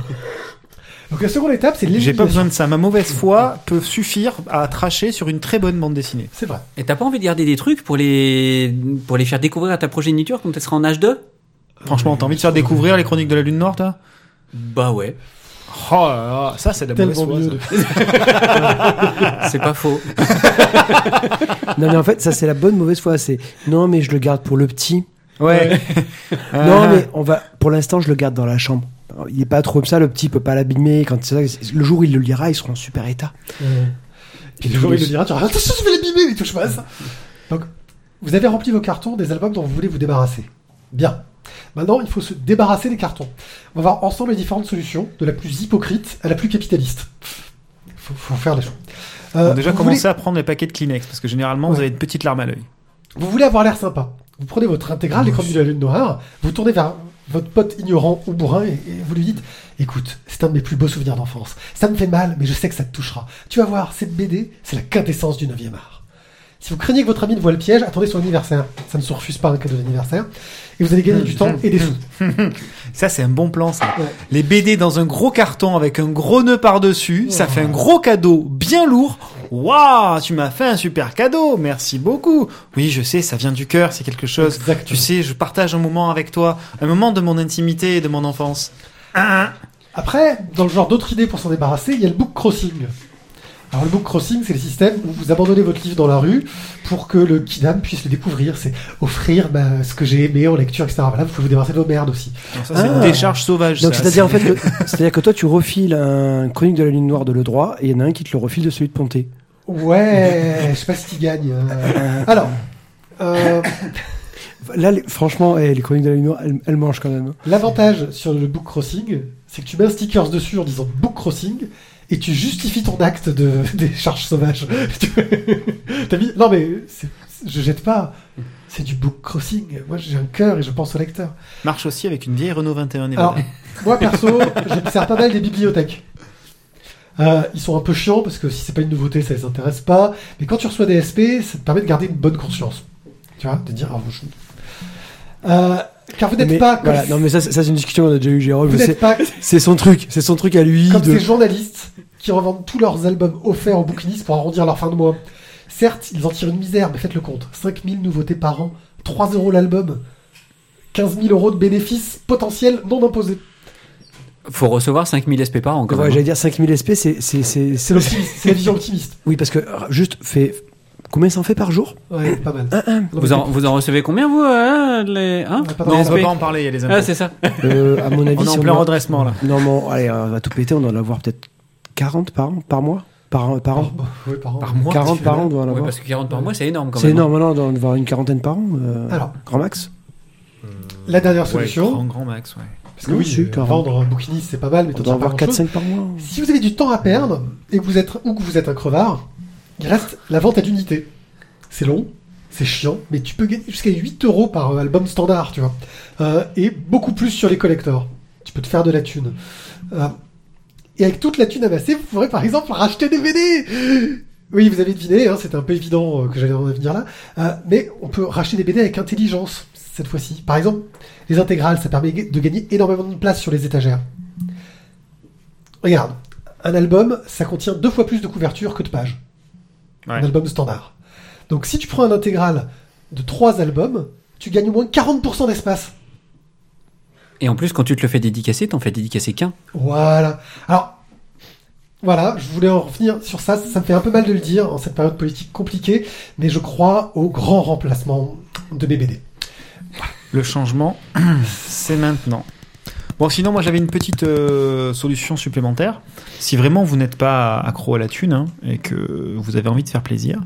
Donc la seconde étape, c'est J'ai pas l'élimination. besoin de ça. Ma mauvaise foi peut suffire à tracher sur une très bonne bande dessinée. C'est vrai. Et t'as pas envie de garder des trucs pour les, pour les faire découvrir à ta progéniture quand elle sera en âge 2 Franchement, t'as envie de faire découvrir les chroniques de la Lune Noire, toi? Bah ouais, Oh là là, ça c'est de la mauvaise foi. c'est pas faux. Non, mais en fait, ça, c'est la bonne mauvaise foi. C'est non, mais je le garde pour le petit. Ouais. Ah. Non, mais on va. Pour l'instant, je le garde dans la chambre. Il est pas trop comme ça, le petit peut pas l'abîmer. Quand c'est ça, le jour où il le lira, il sera en super état. Puis le jour où il le dira, tu diras attention, je vais l'abîmer, mais touche pas à ça. Donc, vous avez rempli vos cartons des albums dont vous voulez vous débarrasser. Bien. Maintenant, il faut se débarrasser des cartons. On va voir ensemble les différentes solutions, de la plus hypocrite à la plus capitaliste. Faut, faut faire les choses. Euh, On a déjà commencé voulez- à prendre les paquets de Kleenex parce que généralement vous avez une petite larme à l'œil. Vous voulez avoir l'air sympa. Vous prenez votre intégrale des chroniques de la lune noire, vous tournez vers votre pote ignorant ou bourrin et, et vous lui dites Écoute, c'est un de mes plus beaux souvenirs d'enfance. Ça me fait mal, mais je sais que ça te touchera. Tu vas voir, cette BD, c'est la quintessence du 9e art. Si vous craignez que votre ami ne voit le piège, attendez son anniversaire. Ça ne se refuse pas un cadeau d'anniversaire. Et vous allez gagner du temps et des sous. Ça c'est un bon plan ça. Ouais. Les BD dans un gros carton avec un gros nœud par-dessus, ça fait un gros cadeau bien lourd. Waouh, tu m'as fait un super cadeau, merci beaucoup. Oui, je sais, ça vient du cœur, c'est quelque chose. Exactement. Tu sais, je partage un moment avec toi, un moment de mon intimité et de mon enfance. Après, dans le genre d'autres idées pour s'en débarrasser, il y a le book crossing. Alors le book crossing, c'est le système où vous abandonnez votre livre dans la rue pour que le kidam puisse le découvrir. C'est offrir bah, ce que j'ai aimé en lecture, etc. Voilà, vous pouvez vous débarrasser de vos merdes aussi. Alors ça c'est Ah. une décharge sauvage. Donc, ça. c'est-à-dire en fait que, c'est-à-dire que toi, tu refiles un chronique de la ligne noire de Le Droit et il y en a un qui te le refile de celui de Ponté. Ouais, je sais pas si tu gagnes. euh. Alors, euh, Là, les- franchement, eh, les chroniques de la noire, elles, elles mangent quand même. hein. l'avantage sur le book crossing, c'est que tu mets un stickers dessus en disant book crossing et tu justifies ton acte de des charges sauvages. Tu- T'as mis Non mais c'est- je jette pas. C'est du book crossing. Moi j'ai un cœur et je pense au lecteur. Marche aussi avec une vieille Renault 21 Alors, moi perso, pas mal des bibliothèques. Euh, ils sont un peu chiants parce que si c'est pas une nouveauté, ça les intéresse pas. Mais quand tu reçois des SP, ça te permet de garder une bonne conscience. Tu vois, de dire, ah, je- Euh, car vous n'êtes pas comme, voilà, non, mais ça, c'est- ça, c'est une discussion qu'on a déjà eu, Jérôme. vous C'est pas c'est son truc, c'est son truc à lui. comme de- ces journalistes qui revendent tous leurs albums offerts aux bouquinistes pour arrondir leur fin de mois. Certes, ils en tirent une misère, mais faites le compte. 5000 nouveautés par an, 3 euros l'album, 15 000 euros de bénéfices potentiels non imposés. Faut recevoir 5000 SP par an quand Ouais, j'allais dire 5000 SP, c'est, c'est, c'est, C'est l'optimisme, c'est la vision optimiste. Oui, parce que euh, juste, fait, combien ça en fait par jour? Ouais, pas mal. Vous en, vous en recevez combien vous euh, les hein? Ouais, pas Non, on va pas en parler, il y a les impôts. Ah c'est ça. euh, À mon avis, On est si en plein redressement là. Non, bon, allez, on va tout péter, on doit en avoir peut-être 40 par an, par mois? Par, par an? Ouais, par an. Par mois 40 par an, on doit en Ouais, avoir. parce que 40 par mois c'est énorme quand c'est même. hein. énorme, non, on doit en avoir une quarantaine par an, euh, Alors. grand max. La dernière Ouais, solution, grand, grand max, ouais. Parce que Oui, euh, vendre un bouquiniste c'est pas mal, mais On doit avoir grand-chose. 4-5 par mois. Si vous avez du temps à perdre et que vous êtes ou que vous êtes un crevard, il reste la vente à l'unité. C'est long, c'est chiant, mais tu peux gagner jusqu'à 8 euros par album standard, tu vois. Euh, et beaucoup plus sur les collectors. Tu peux te faire de la thune. Euh, et avec toute la thune amassée, vous pourrez par exemple racheter des BD. Oui, vous avez deviné, hein, c'était un peu évident euh, que j'allais en venir là. Euh, mais on peut racheter des BD avec intelligence cette fois-ci. Par exemple, les intégrales, ça permet de gagner énormément de place sur les étagères. Regarde, un album, ça contient deux fois plus de couverture que de pages. Ouais. Un album standard. Donc si tu prends un intégral de trois albums, tu gagnes au moins 40% d'espace. Et en plus quand tu te le fais dédicacer, t'en fais dédicacer qu'un. Voilà. Alors, voilà, je voulais en revenir sur ça. Ça me fait un peu mal de le dire en cette période politique compliquée, mais je crois au grand remplacement de mes BD. Le changement, c'est maintenant. Bon, sinon, moi j'avais une petite euh, solution supplémentaire. Si vraiment vous n'êtes pas accro à la thune hein, et que vous avez envie de faire plaisir,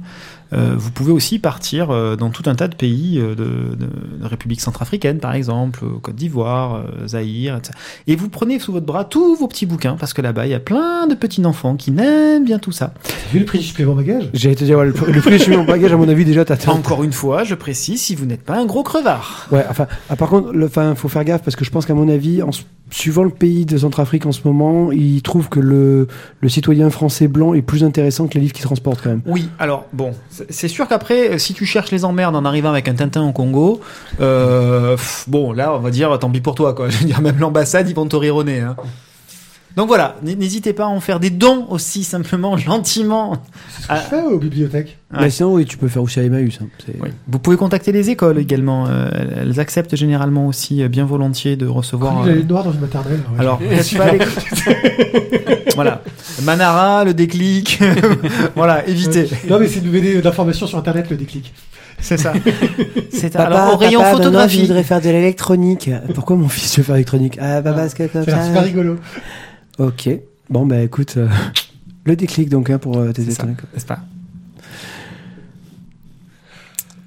vous pouvez aussi partir euh, dans tout un tas de pays euh, de, de, de République centrafricaine, par exemple, euh, Côte d'Ivoire, euh, Zaïre, etc. Et vous prenez sous votre bras tous vos petits bouquins, parce que là-bas, il y a plein de petits enfants qui n'aiment bien tout ça. T'as vu le prix du supplément bagage J'allais te dire, ouais, le, le prix du mon bagage, à mon avis, déjà, t'as Encore une fois, je précise, si vous n'êtes pas un gros crevard. Ouais, enfin, ah, par contre, le, enfin, faut faire gaffe parce que je pense qu'à mon avis, en, suivant le pays de Centrafrique en ce moment, ils trouvent que le, le citoyen français blanc est plus intéressant que les livres qui transportent quand même. Oui, alors bon, c'est sûr qu'après, euh, si tu cherches les emmerdes en arrivant avec un Tintin au Congo, euh, bon, là, on va dire, tant pis pour toi, quoi. Je veux dire, même l'ambassade, ils vont te nez, hein. Donc voilà, n'hésitez pas à en faire des dons aussi, simplement, gentiment. C'est ce que Ah. je fais aux bibliothèques. Ouais. Mais sinon, oui, tu peux faire aussi à Emmaüs. hein. C'est- Oui. Vous pouvez contacter les écoles également. euh, elles acceptent généralement aussi euh, bien volontiers de recevoir. Euh, ligne noire dans une maternelle. ouais. Alors, pas les- voilà. Manara, le déclic. voilà, évitez. Non, mais c'est une BD d'information sur internet, le déclic. C'est ça. C'est alors au rayon photographie. faire de l'électronique. Pourquoi mon fils veut faire l'électronique? Ah, bah parce que comme C'est super rigolo. Ok. Bon, bah écoute, euh, le déclic donc hein, pour euh, tes C'est ça. électroniques. N'est-ce pas?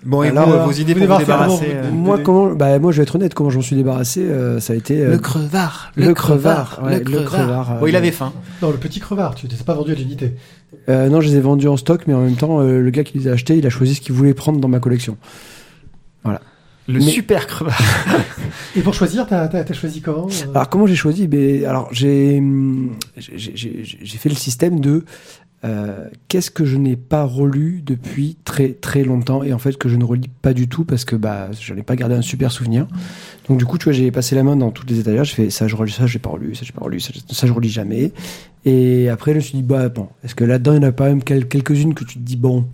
Bon, et Alors, vous, euh, vos idées vous pour vous débarrasser euh, Moi, comment bah, moi, je vais être honnête, comment j'en suis débarrassé, euh, ça a été euh, Le crevard. le crevard, ouais, le crevard, Bon, il avait faim. Non, le petit crevard, tu ne les as pas vendu à l'unité. Euh, non, je les ai vendus en stock, mais en même temps, euh, le gars qui les a achetés, il a choisi ce qu'il voulait prendre dans ma collection. Le Mais- super crevard. Et pour choisir, t'as as, choisi comment euh? Alors, comment j'ai choisi? Ben, Alors, j'ai hum, j'ai- fait le système de euh, qu'est-ce que je n'ai pas relu depuis très très longtemps et en fait que je ne relis pas du tout parce que bah, je n'ai pas gardé un super souvenir. Donc, du coup, tu vois, j'ai passé la main dans toutes les étagères. Je fais ça, je relis ça, j'ai pas relu, ça, j'ai pas relu, ça, je- ça, je relis jamais. Et après, je me suis dit, bah, bon, est-ce que là-dedans, il y en a pas même quel- quelques-unes que tu te dis, bon,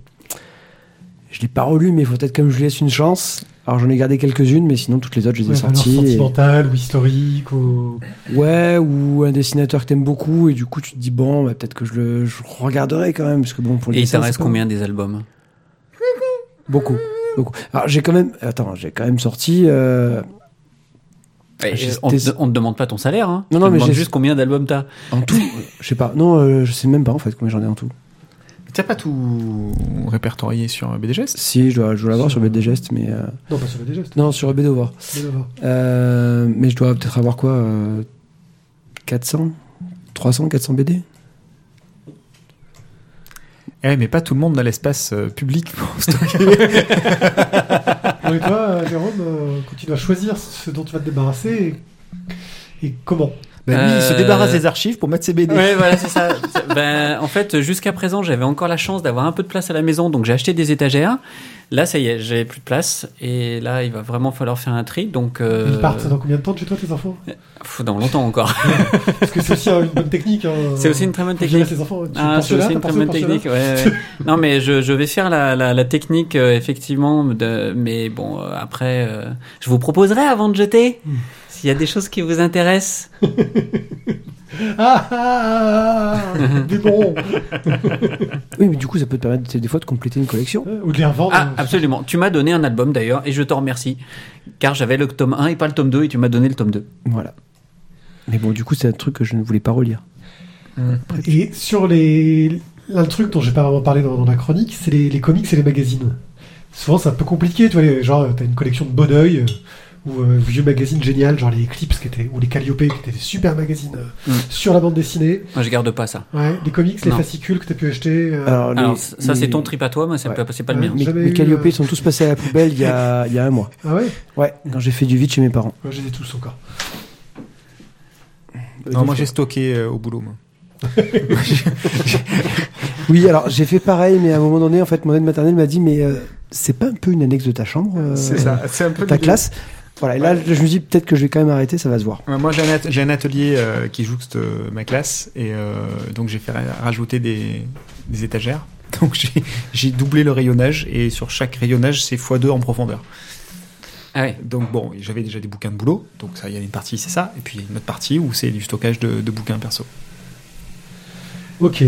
je l'ai pas relu, mais il faut peut-être que je lui laisse une chance. Alors, j'en ai gardé quelques-unes, mais sinon, toutes les autres, je les ai Ouais, sorties. et- sentimentale ou historique ou... Ouais, ou un dessinateur que t'aimes beaucoup, et du coup tu te dis, bon, bah, peut-être que je le je regarderai quand même, parce que bon, pour le Et il reste pas- combien des albums? Beaucoup, beaucoup. Alors j'ai quand même, attends, j'ai quand même sorti. euh, J'ai- on, te, on te demande pas ton salaire, hein Non, On non, te mais demande j'ai- juste combien d'albums t'as. En tout, je sais pas, non, euh, je sais même pas en fait combien j'en ai en tout. T'as pas tout répertorié sur BDGest Si, je dois, je dois l'avoir sur BD Geste, mais. euh, Non, pas sur le digest. Non, sur BD Over. Mais d'abord. Euh, mais je dois peut-être avoir quoi euh, 400 300, 400 BD Eh, mais pas tout le monde n'a l'espace euh, public pour stocker. Et toi, Jérôme, euh, quand tu dois choisir ce dont tu vas te débarrasser, et, et comment? Ben, lui, il se Euh, débarrasse des archives pour mettre ses BD. Ouais, voilà, c'est ça. ben, en fait, jusqu'à présent, j'avais encore la chance d'avoir un peu de place à la maison, donc j'ai acheté des étagères. Là, ça y est, j'ai plus de place, et là, il va vraiment falloir faire un tri. Donc, euh, Ils partent dans combien de temps de chez toi, tes enfants dans longtemps encore. Parce que c'est aussi une bonne technique. hein. C'est aussi une très bonne technique. Tu Ah, c'est aussi une très bonne technique. Ouais, ouais. non, mais je, je vais faire la, la, la technique euh, effectivement. De, mais bon, euh, après, euh, je vous proposerai avant de jeter. S'il y a des choses qui vous intéressent. Ah, ah, ah, ah, des bons Oui, mais du coup, ça peut te permettre des fois de compléter une collection. Ou de les revendre. Ah, absolument. Tu m'as donné un album d'ailleurs, et je te remercie. Car j'avais le tome 1 et pas le tome 2, et tu m'as donné le tome 2. Voilà. Mais bon, du coup, c'est un truc que je ne voulais pas relire. Et sur les. Un truc dont j'ai pas vraiment parlé dans, dans la chronique, c'est les, les comics et les magazines. Souvent, c'est un peu compliqué, tu vois, genre, t'as une collection de bon oeil, euh, ou euh, vieux magazines génial, genre les Eclipse, qui étaient, ou les Calliope, qui étaient des super magazines euh, Mm. sur la bande dessinée. Moi, je garde pas ça. Ouais, les comics, les Non. fascicules que t'as pu acheter. euh, Alors, les- Alors, ça, les- c'est ton trip à toi, mais c'est Ouais. pas, c'est pas le Ouais. mien. Mes, Jamais mes Calliope euh, sont tous passés à la poubelle il y a, il y a un mois. Ah ouais? Ouais, quand j'ai fait du vide chez mes parents. Moi, j'ai les tous encore. Non, moi j'ai stocké euh, au boulot. Moi. Oui, alors j'ai fait pareil, mais à un moment donné, en fait, mon aide maternelle m'a dit, mais euh, c'est pas un peu une annexe de ta chambre euh, c'est un peu Ta classe? Voilà, et là, je me dis peut-être que je vais quand même arrêter, ça va se voir. Ouais, Moi, j'ai un, at- j'ai un atelier euh, qui jouxte euh, ma classe et euh, donc j'ai fait ra- rajouter des, des étagères. Donc j'ai- j'ai doublé le rayonnage et sur chaque rayonnage c'est x2 en profondeur. Ah ouais. Donc bon, j'avais déjà des bouquins de boulot, donc ça, il y a une partie c'est ça, et puis il y a une autre partie où c'est du stockage de, de bouquins perso. Ok.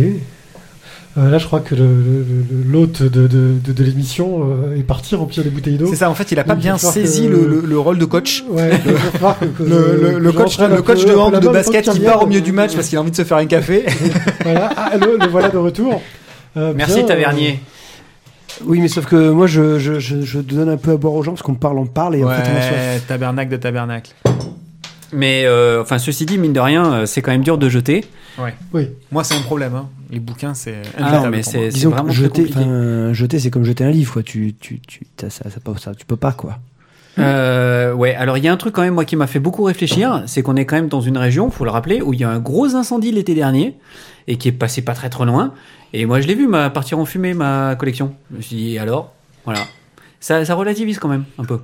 Euh, là, je crois que le- le- le- l'hôte de, de, de, de l'émission euh, est parti remplir des bouteilles d'eau. C'est ça, en fait, il a pas Donc, bien saisi que- le, le- le rôle de coach. Ouais, que- Le, coach, rentraîne un le coach peu- de hand de basket qui part au milieu du match parce qu'il a envie de se faire un café. Voilà, ah, le, le voilà de retour. Euh, Merci, bien, Tavernier. Oui, mais sauf que moi, je, je, je, je donne un peu à boire aux gens parce qu'on parle, on parle et en fait, on a soif. Ouais, tabernacle de tabernacle. Mais euh, enfin, ceci dit, mine de rien, euh, c'est quand même dur de jeter. Oui. Moi, c'est mon problème. Hein. Les bouquins, c'est Ah non, mais c'est vraiment jeter, jeter, c'est comme jeter un livre, quoi. Tu, tu, tu, ça, ça, pas- ça, tu peux pas, quoi. Euh, ouais, alors il y a un truc quand même moi qui m'a fait beaucoup réfléchir, c'est qu'on est quand même dans une région, faut le rappeler, où il y a un gros incendie l'été dernier et qui est passé pas très très loin. Et moi je l'ai vu ma partir en fumée ma collection. Je me suis dit alors, voilà, ça, ça relativise quand même un peu.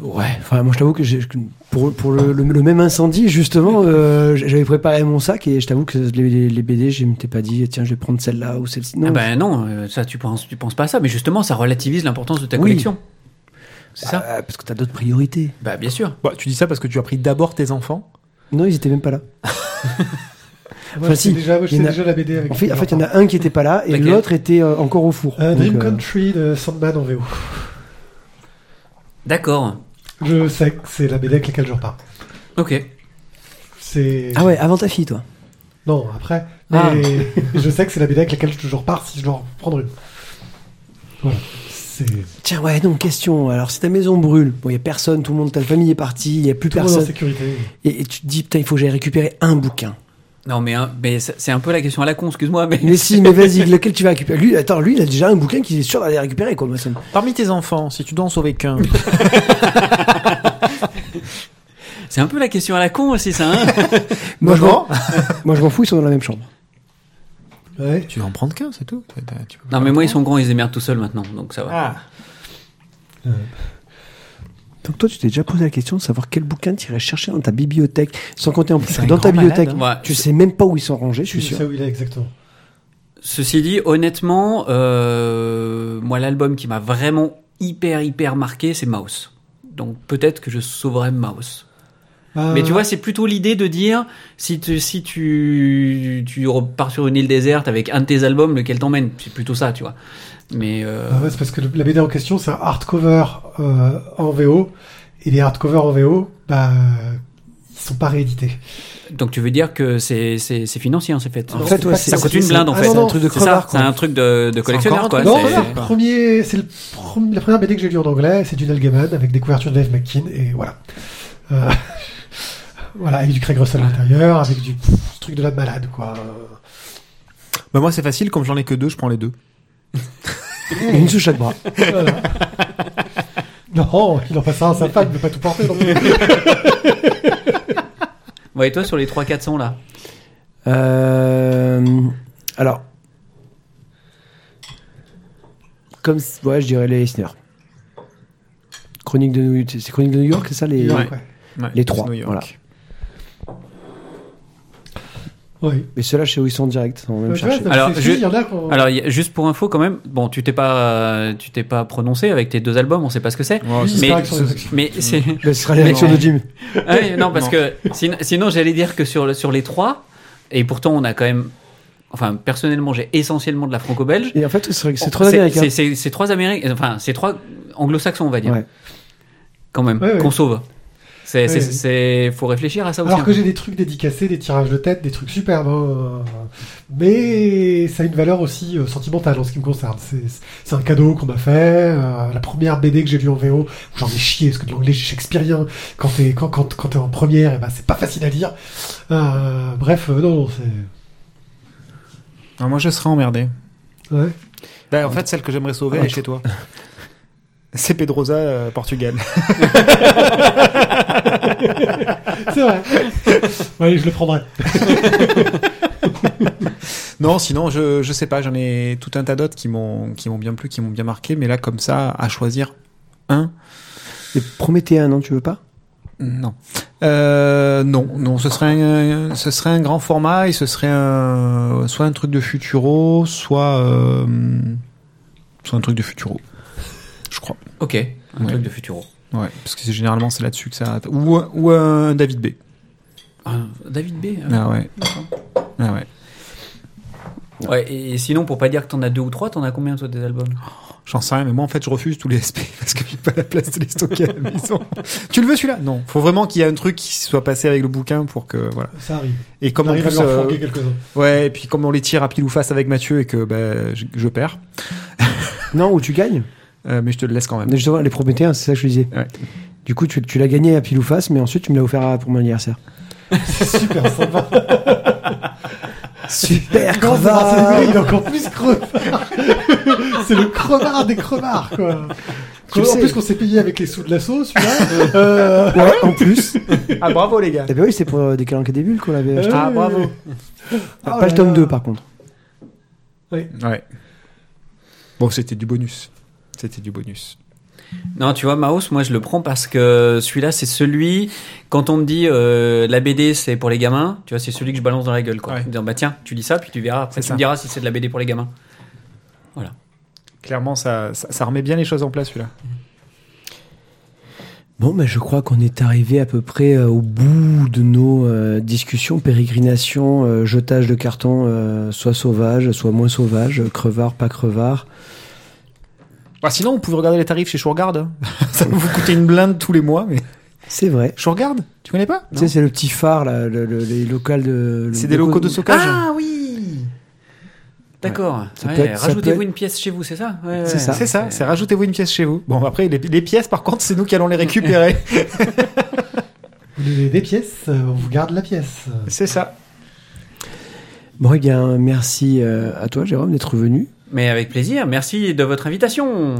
Ouais. Enfin, moi, je t'avoue que pour, pour le, le, le même incendie, justement, euh, j'avais préparé mon sac et je t'avoue que les, les, les BD, je m'étais pas dit, tiens, je vais prendre celle-là ou celle-ci. Non. Ah ben non, euh, ça tu penses tu penses pas à ça, mais justement ça relativise l'importance de ta Oui. collection. C'est ça Ah, parce que t'as d'autres priorités. Bah bien sûr. Bah, tu dis ça parce que tu as pris d'abord tes enfants. Non, ils étaient même pas là. Moi, Enfin, je sais si, déjà, moi, je sais a- déjà la BD avec. En fait, en fait, il y en a un qui était pas là et l'autre était euh, encore au four. Euh, Donc, Dream euh, Country de Sandman en VO. D'accord. Je sais que c'est la BD avec laquelle je repars. Ok. C'est. Ah ouais, avant ta fille, toi. Non, après. Mais Ah. je sais que c'est la BD avec laquelle je repars si je dois en prendre une. Voilà. C'est. Tiens, ouais, non, question. Alors, si ta maison brûle, bon, il y a personne, tout le monde, ta famille est partie, il y a plus Tout le monde en personne. sécurité. Et, et tu te dis, putain, il faut que j'aille récupérer un bouquin. Non mais hein, mais c'est un peu la question à la con, excuse-moi, mais Mais si, mais vas-y, lequel tu vas récupérer? Lui, attends, lui, il a déjà un bouquin qu'il est sûr d'aller récupérer, quoi, moi, ça me- Parmi tes enfants, si tu dois en sauver qu'un. c'est un peu la question à la con aussi ça. Hein Moi, je m'en- moi, je m'en fous, ils sont dans la même chambre. Ouais. tu dois en prendre qu'un, c'est tout. Tu peux non pas mais moi ils prendre. sont grands, ils se démerdent tout seuls maintenant, donc ça va. Ah. Donc, toi, tu t'es déjà posé la question de savoir quel bouquin tu irais chercher dans ta bibliothèque. Sans compter en plus que dans ta bibliothèque, malade, hein. Tu sais même pas où ils sont rangés, je suis Tu sûr. sais où il est exactement. Ceci dit, honnêtement, euh, moi l'album qui m'a vraiment hyper hyper marqué, c'est Mouse. Donc peut-être que je sauverai Mouse. Mais tu vois, c'est plutôt l'idée de dire si tu si tu tu repars sur une île déserte avec un de tes albums, lequel t'emmène? C'est plutôt ça, tu vois. Mais euh, Ah ouais, c'est parce que le- la BD en question, c'est un hardcover euh, en VO. Et les hardcovers en VO, bah, ils sont pas réédités. donc tu veux dire que c'est c'est c'est financier, c'est fait. En fait, ouais, ça coûte une blinde en Ah fait. C'est un truc de crevard, c'est quoi. un truc de, de collectionneur quoi. Non, c'est- le premier, c'est le prom- la première BD que j'ai lue en anglais, c'est du Neil Gaiman avec des couvertures de Dave McKean et voilà. Euh, voilà, avec du Craig Russell à l'intérieur, avec du pff, truc de la malade quoi. Bah, moi, c'est facile, comme j'en ai que deux, je prends les deux. Une sous chaque bras. Voilà. non, il en passe un à sa femme, il ne peut pas tout porter. plus. Ouais, et toi sur les 3 400 là. Euh, alors, comme ouais, je dirais les Eisner. Chronique de New c'est Chronique de New York, c'est ça les Ouais. Ouais. Les trois, New York. voilà. Oui. Mais ceux-là, je sais où ils sont en direct, on va même chercher. donc Alors, je- juste pour info quand même, bon tu t'es pas euh, tu t'es pas prononcé avec tes deux albums, on sait pas ce que c'est. Mais- c'est ce sera les réactions de Jim. Ah oui, non parce Non. que sinon, sinon, j'allais dire que sur le- sur les trois et pourtant on a quand même enfin personnellement j'ai essentiellement de la franco-belge. Et en fait, c'est vrai que c'est Bon, trop américain. C'est trois américains, enfin c'est trois anglo-saxons on va dire Ouais. quand même Ouais, ouais. qu'on sauve. C'est Ouais, faut réfléchir à ça aussi. Alors que hein. j'ai des trucs dédicacés, des tirages de tête, des trucs superbes. hein. Mais ça a une valeur aussi euh, sentimentale en ce qui me concerne. C'est c'est un cadeau qu'on m'a fait. euh, la première BD que j'ai lue en VO, j'en ai chié, parce que de l'anglais shakespearien, quand t'es quand, quand, quand t'es en première, eh ben, c'est pas facile à lire. Euh, bref, euh, non, non, c'est... Ah, moi, je serais emmerdé. Ouais. Bah, en fait, celle que j'aimerais sauver, Ah, elle est chez toi. C'est Pedrosa, euh, Portugal. C'est vrai. oui, je le prendrai. Non, sinon, je, je sais pas, j'en ai tout un tas d'autres qui m'ont, qui m'ont bien plu, qui m'ont bien marqué, mais là, comme ça, à choisir un, Les Prométhéens, non, tu veux pas? Non. Euh, non, non, ce serait un, ce serait un grand format et ce serait un, soit un truc de Futuro, soit, euh, soit un truc de Futuro. Je crois. OK, un Ouais. truc de Futuro. Ouais, parce que c'est généralement c'est là-dessus que ça. Ou, ou un David B. Ah, David B. euh, Ah ouais. Ah ouais. Ouais, et, sinon pour pas dire que t'en as deux ou trois, t'en as combien toi des albums? J'en sais rien, mais moi en fait je refuse tous les SP parce que j'ai pas la place de les stocker à la maison. tu le veux celui-là? Non. Faut vraiment qu'il y ait un truc qui soit passé avec le bouquin pour que voilà. Ça arrive. Et comme On plus, euh, ouais, et puis comme on les tire à pile ou face avec Mathieu et que bah, je, je perds, Non, où tu gagnes euh, mais je te le laisse quand même. Mais Justement, les Prométhéens, c'est ça que je disais. Ouais. Du coup, tu, tu l'as gagné à pile ou face, mais ensuite tu me l'as offert à- pour mon anniversaire. C'est super sympa. Super Marcel il est encore plus crevard. c'est le crevard des crevards, quoi. Tu en sais. plus qu'on s'est payé avec les sous de l'assaut, celui-là. euh, Ouais, en plus. Ah bravo les gars. Eh ben oui, c'est pour euh, des calanques et des bulles qu'on l'avait acheté. Ah, bravo. oh pas là le tome là. 2 par contre. Ouais. Bon, c'était du bonus. C'était du bonus. Non, tu vois, Maus, moi je le prends parce que celui-là, c'est celui, quand on me dit euh, la BD c'est pour les gamins, tu vois, c'est celui que je balance dans la gueule, quoi. Ouais. En disant, bah tiens, tu lis ça, puis tu verras, après tu ça. me diras si c'est de la BD pour les gamins. Clairement, ça, ça, ça remet bien les choses en place celui-là. Bon, ben je crois qu'on est arrivé à peu près euh, au bout de nos euh, discussions, pérégrinations, euh, jetage de carton, euh, soit sauvage, soit moins sauvage, crevard, pas crevard. Ah, sinon, vous pouvez regarder les tarifs chez Shurgard. hein. ça va vous coûter une blinde tous les mois, mais C'est vrai. Shurgard, tu connais pas? Tu sais, c'est le petit phare, là, le- le- les locales de. le- C'est des locaux de stockage. Ah oui D'accord. Ouais, Rajoutez-vous être- une pièce chez vous, c'est ça? Ouais. ça. C'est ça, c'est rajoutez-vous une pièce chez vous. Bon, après, les, les pièces, par contre, c'est nous qui allons les récupérer. Vous donnez des pièces, euh, on vous garde la pièce. c'est ça. Bon, eh bien, merci euh, à toi, Jérôme, d'être venu. Mais avec plaisir, merci de votre invitation.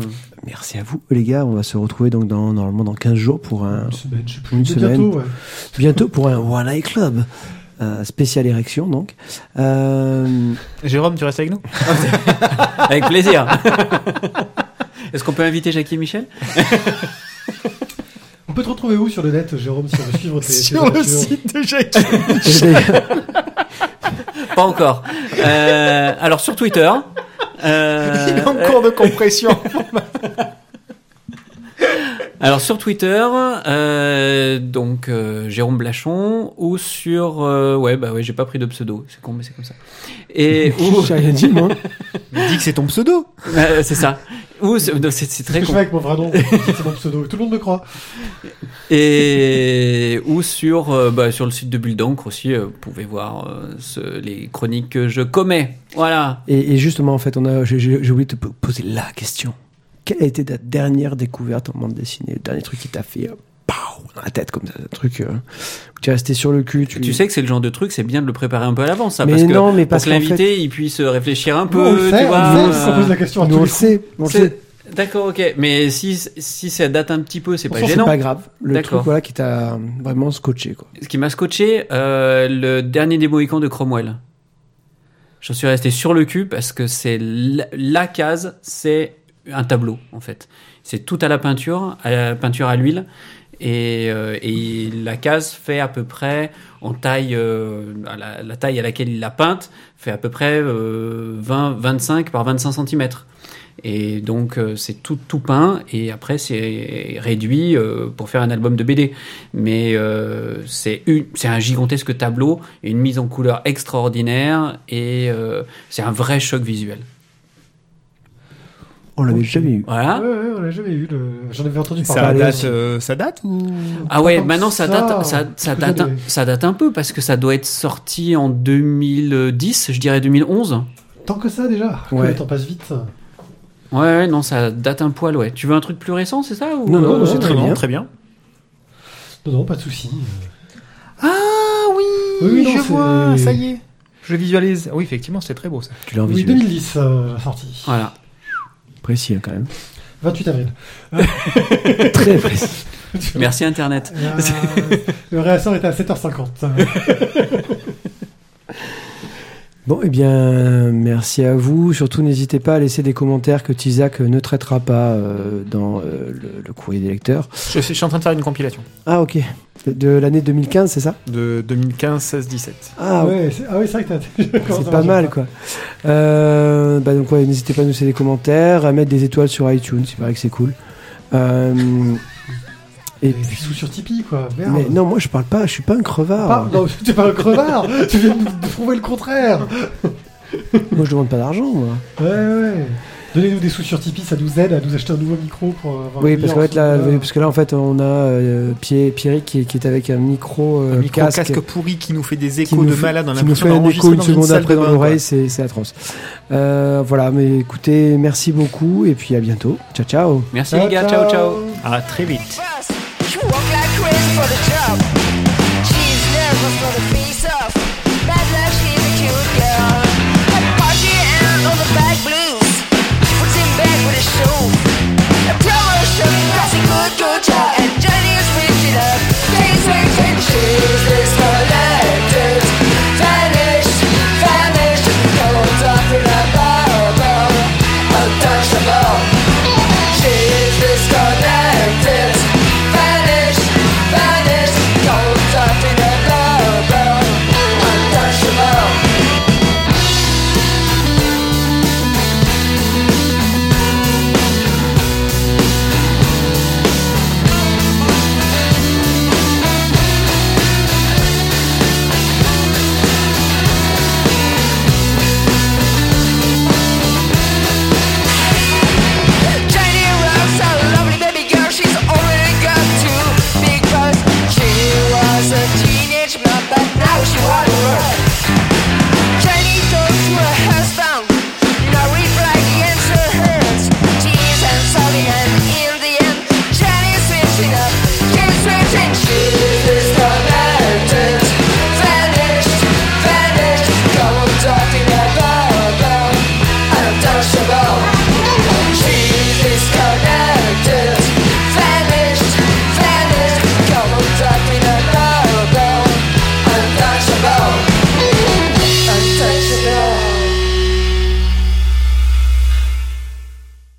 Merci à vous, les gars. On va se retrouver donc dans, normalement dans 15 jours pour un, Une semaine, je sais plus. Une Mais semaine. Bientôt, ouais. bientôt pour un One Eye Club. euh, spécial érection, donc. Euh, Jérôme, tu restes avec nous? Avec plaisir. Est-ce qu'on peut inviter Jackie et Michel? On peut te retrouver où sur le net, Jérôme, si on veut suivre tes, tes Sur le site de Jackie. et d'ailleurs- Pas encore. Euh, alors sur Twitter. Euh, Il est en cours de compression. Alors sur Twitter, euh, donc euh, Jérôme Blachon, ou sur euh, ouais bah ouais j'ai pas pris de pseudo, c'est con mais c'est comme ça. Et ou J'ai rien dit, moi. Dis que c'est ton pseudo. euh, c'est ça. Ou c'est très que je con. fais avec mon vrai nom. c'est mon pseudo. Tout le monde me croit. Et ou sur euh, bah, sur le site de Bulle d'encre aussi, euh, vous pouvez voir euh, ce- les chroniques que je commets. Voilà. Et, et justement, en fait, on a, j'ai, j'ai- j'ai oublié de te po- poser la question. Quelle a été ta dernière découverte en bande dessinée Le dernier truc qui t'a fait euh, pow, dans la tête, comme ça, un truc euh, où tu es resté sur le cul. Tu, Tu sais que c'est le genre de truc, c'est bien de le préparer un peu à l'avance, ça, Mais parce que non, mais pour parce que qu'en l'invité il puisse réfléchir un Nous, on peu, le sait, tu vois. on le sait, euh, on pose la question à Nous, tous on les le sait. On le sait. D'accord, ok. Mais si, si ça date un petit peu, c'est pas Pourtant, c'est gênant. pas grave. Le truc voilà, qui t'a vraiment scotché. Quoi. Ce qui m'a scotché, euh, le dernier des Mohicans de Cromwell. J'en suis resté sur le cul parce que c'est la, la case, c'est un tableau en fait. C'est tout à la peinture, à la peinture à l'huile. Et, euh, et la case fait à peu près, en taille, euh, la, taille à laquelle il l'a peinte, fait à peu près euh, 20, 25 par 25 cm. Et donc euh, c'est tout, tout peint et après c'est réduit euh, pour faire un album de BD. Mais euh, c'est un gigantesque tableau, une mise en couleur extraordinaire et c'est un vrai choc visuel. On l'avait jamais eu. Voilà. Ouais, ouais, on l'a jamais eu. Le... J'en avais entendu Ça parler. date, euh, ça date ou Ah ouais, maintenant que ça ça, date, ça, date, un, années. ça date un peu parce que ça doit être sorti en 2010, je dirais 2011. Tant que ça déjà. Que Ouais. Le temps passe vite. Ouais, ouais, non, ça date un poil, ouais. Tu veux un truc plus récent, c'est ça ou... Non, non, non, c'est non, très bien. Très bien. Non, non, pas de souci. Ah oui, Oui, non, je vois, ça y est. Je visualise. Oui, effectivement, c'est très beau ça. Tu l'as en Oui, visuel. 2010, euh, la sortie. Voilà. Précis hein, quand même. 28 avril. Très précis. Merci Internet. Euh, le réassort était à 7h50. Bon, eh bien, merci à vous. Surtout, n'hésitez pas à laisser des commentaires que Tizak ne traitera pas euh, dans euh, le, le courrier des lecteurs. Je suis, je suis en train de faire une compilation Ah, ok. De, l'année 2015, c'est ça? De 2015, 16, 17. Ah, ouais, c'est ah oui, c'est vrai que t'as. C'est pas mal, quoi. Euh, bah donc, ouais, n'hésitez pas à nous laisser des commentaires, à mettre des étoiles sur iTunes, il paraît que c'est cool. Euh, et puis, sous sur Tipeee, quoi. Merde. mais non, moi je parle pas, je suis pas un crevard. Ah, non, t'es pas un crevard Tu viens de de prouver le contraire Moi je demande pas d'argent, moi. Ouais, ouais. Donnez-nous des sous sur Tipeee, ça nous aide à nous acheter un nouveau micro pour euh, avoir Oui, parce, fait, là, oui, parce que là, en fait, on a euh, Pierre, Pierrick qui, est- qui est avec un micro, euh, Un micro casque, casque, pourri qui nous fait des échos de fait- malade. On a qui nous l'impression fait un écho une dans seconde après dans l'oreille, c'est atroce. Euh, voilà, mais écoutez, merci beaucoup et puis à bientôt. Ciao, ciao. Merci les gars, ciao ciao. À très vite.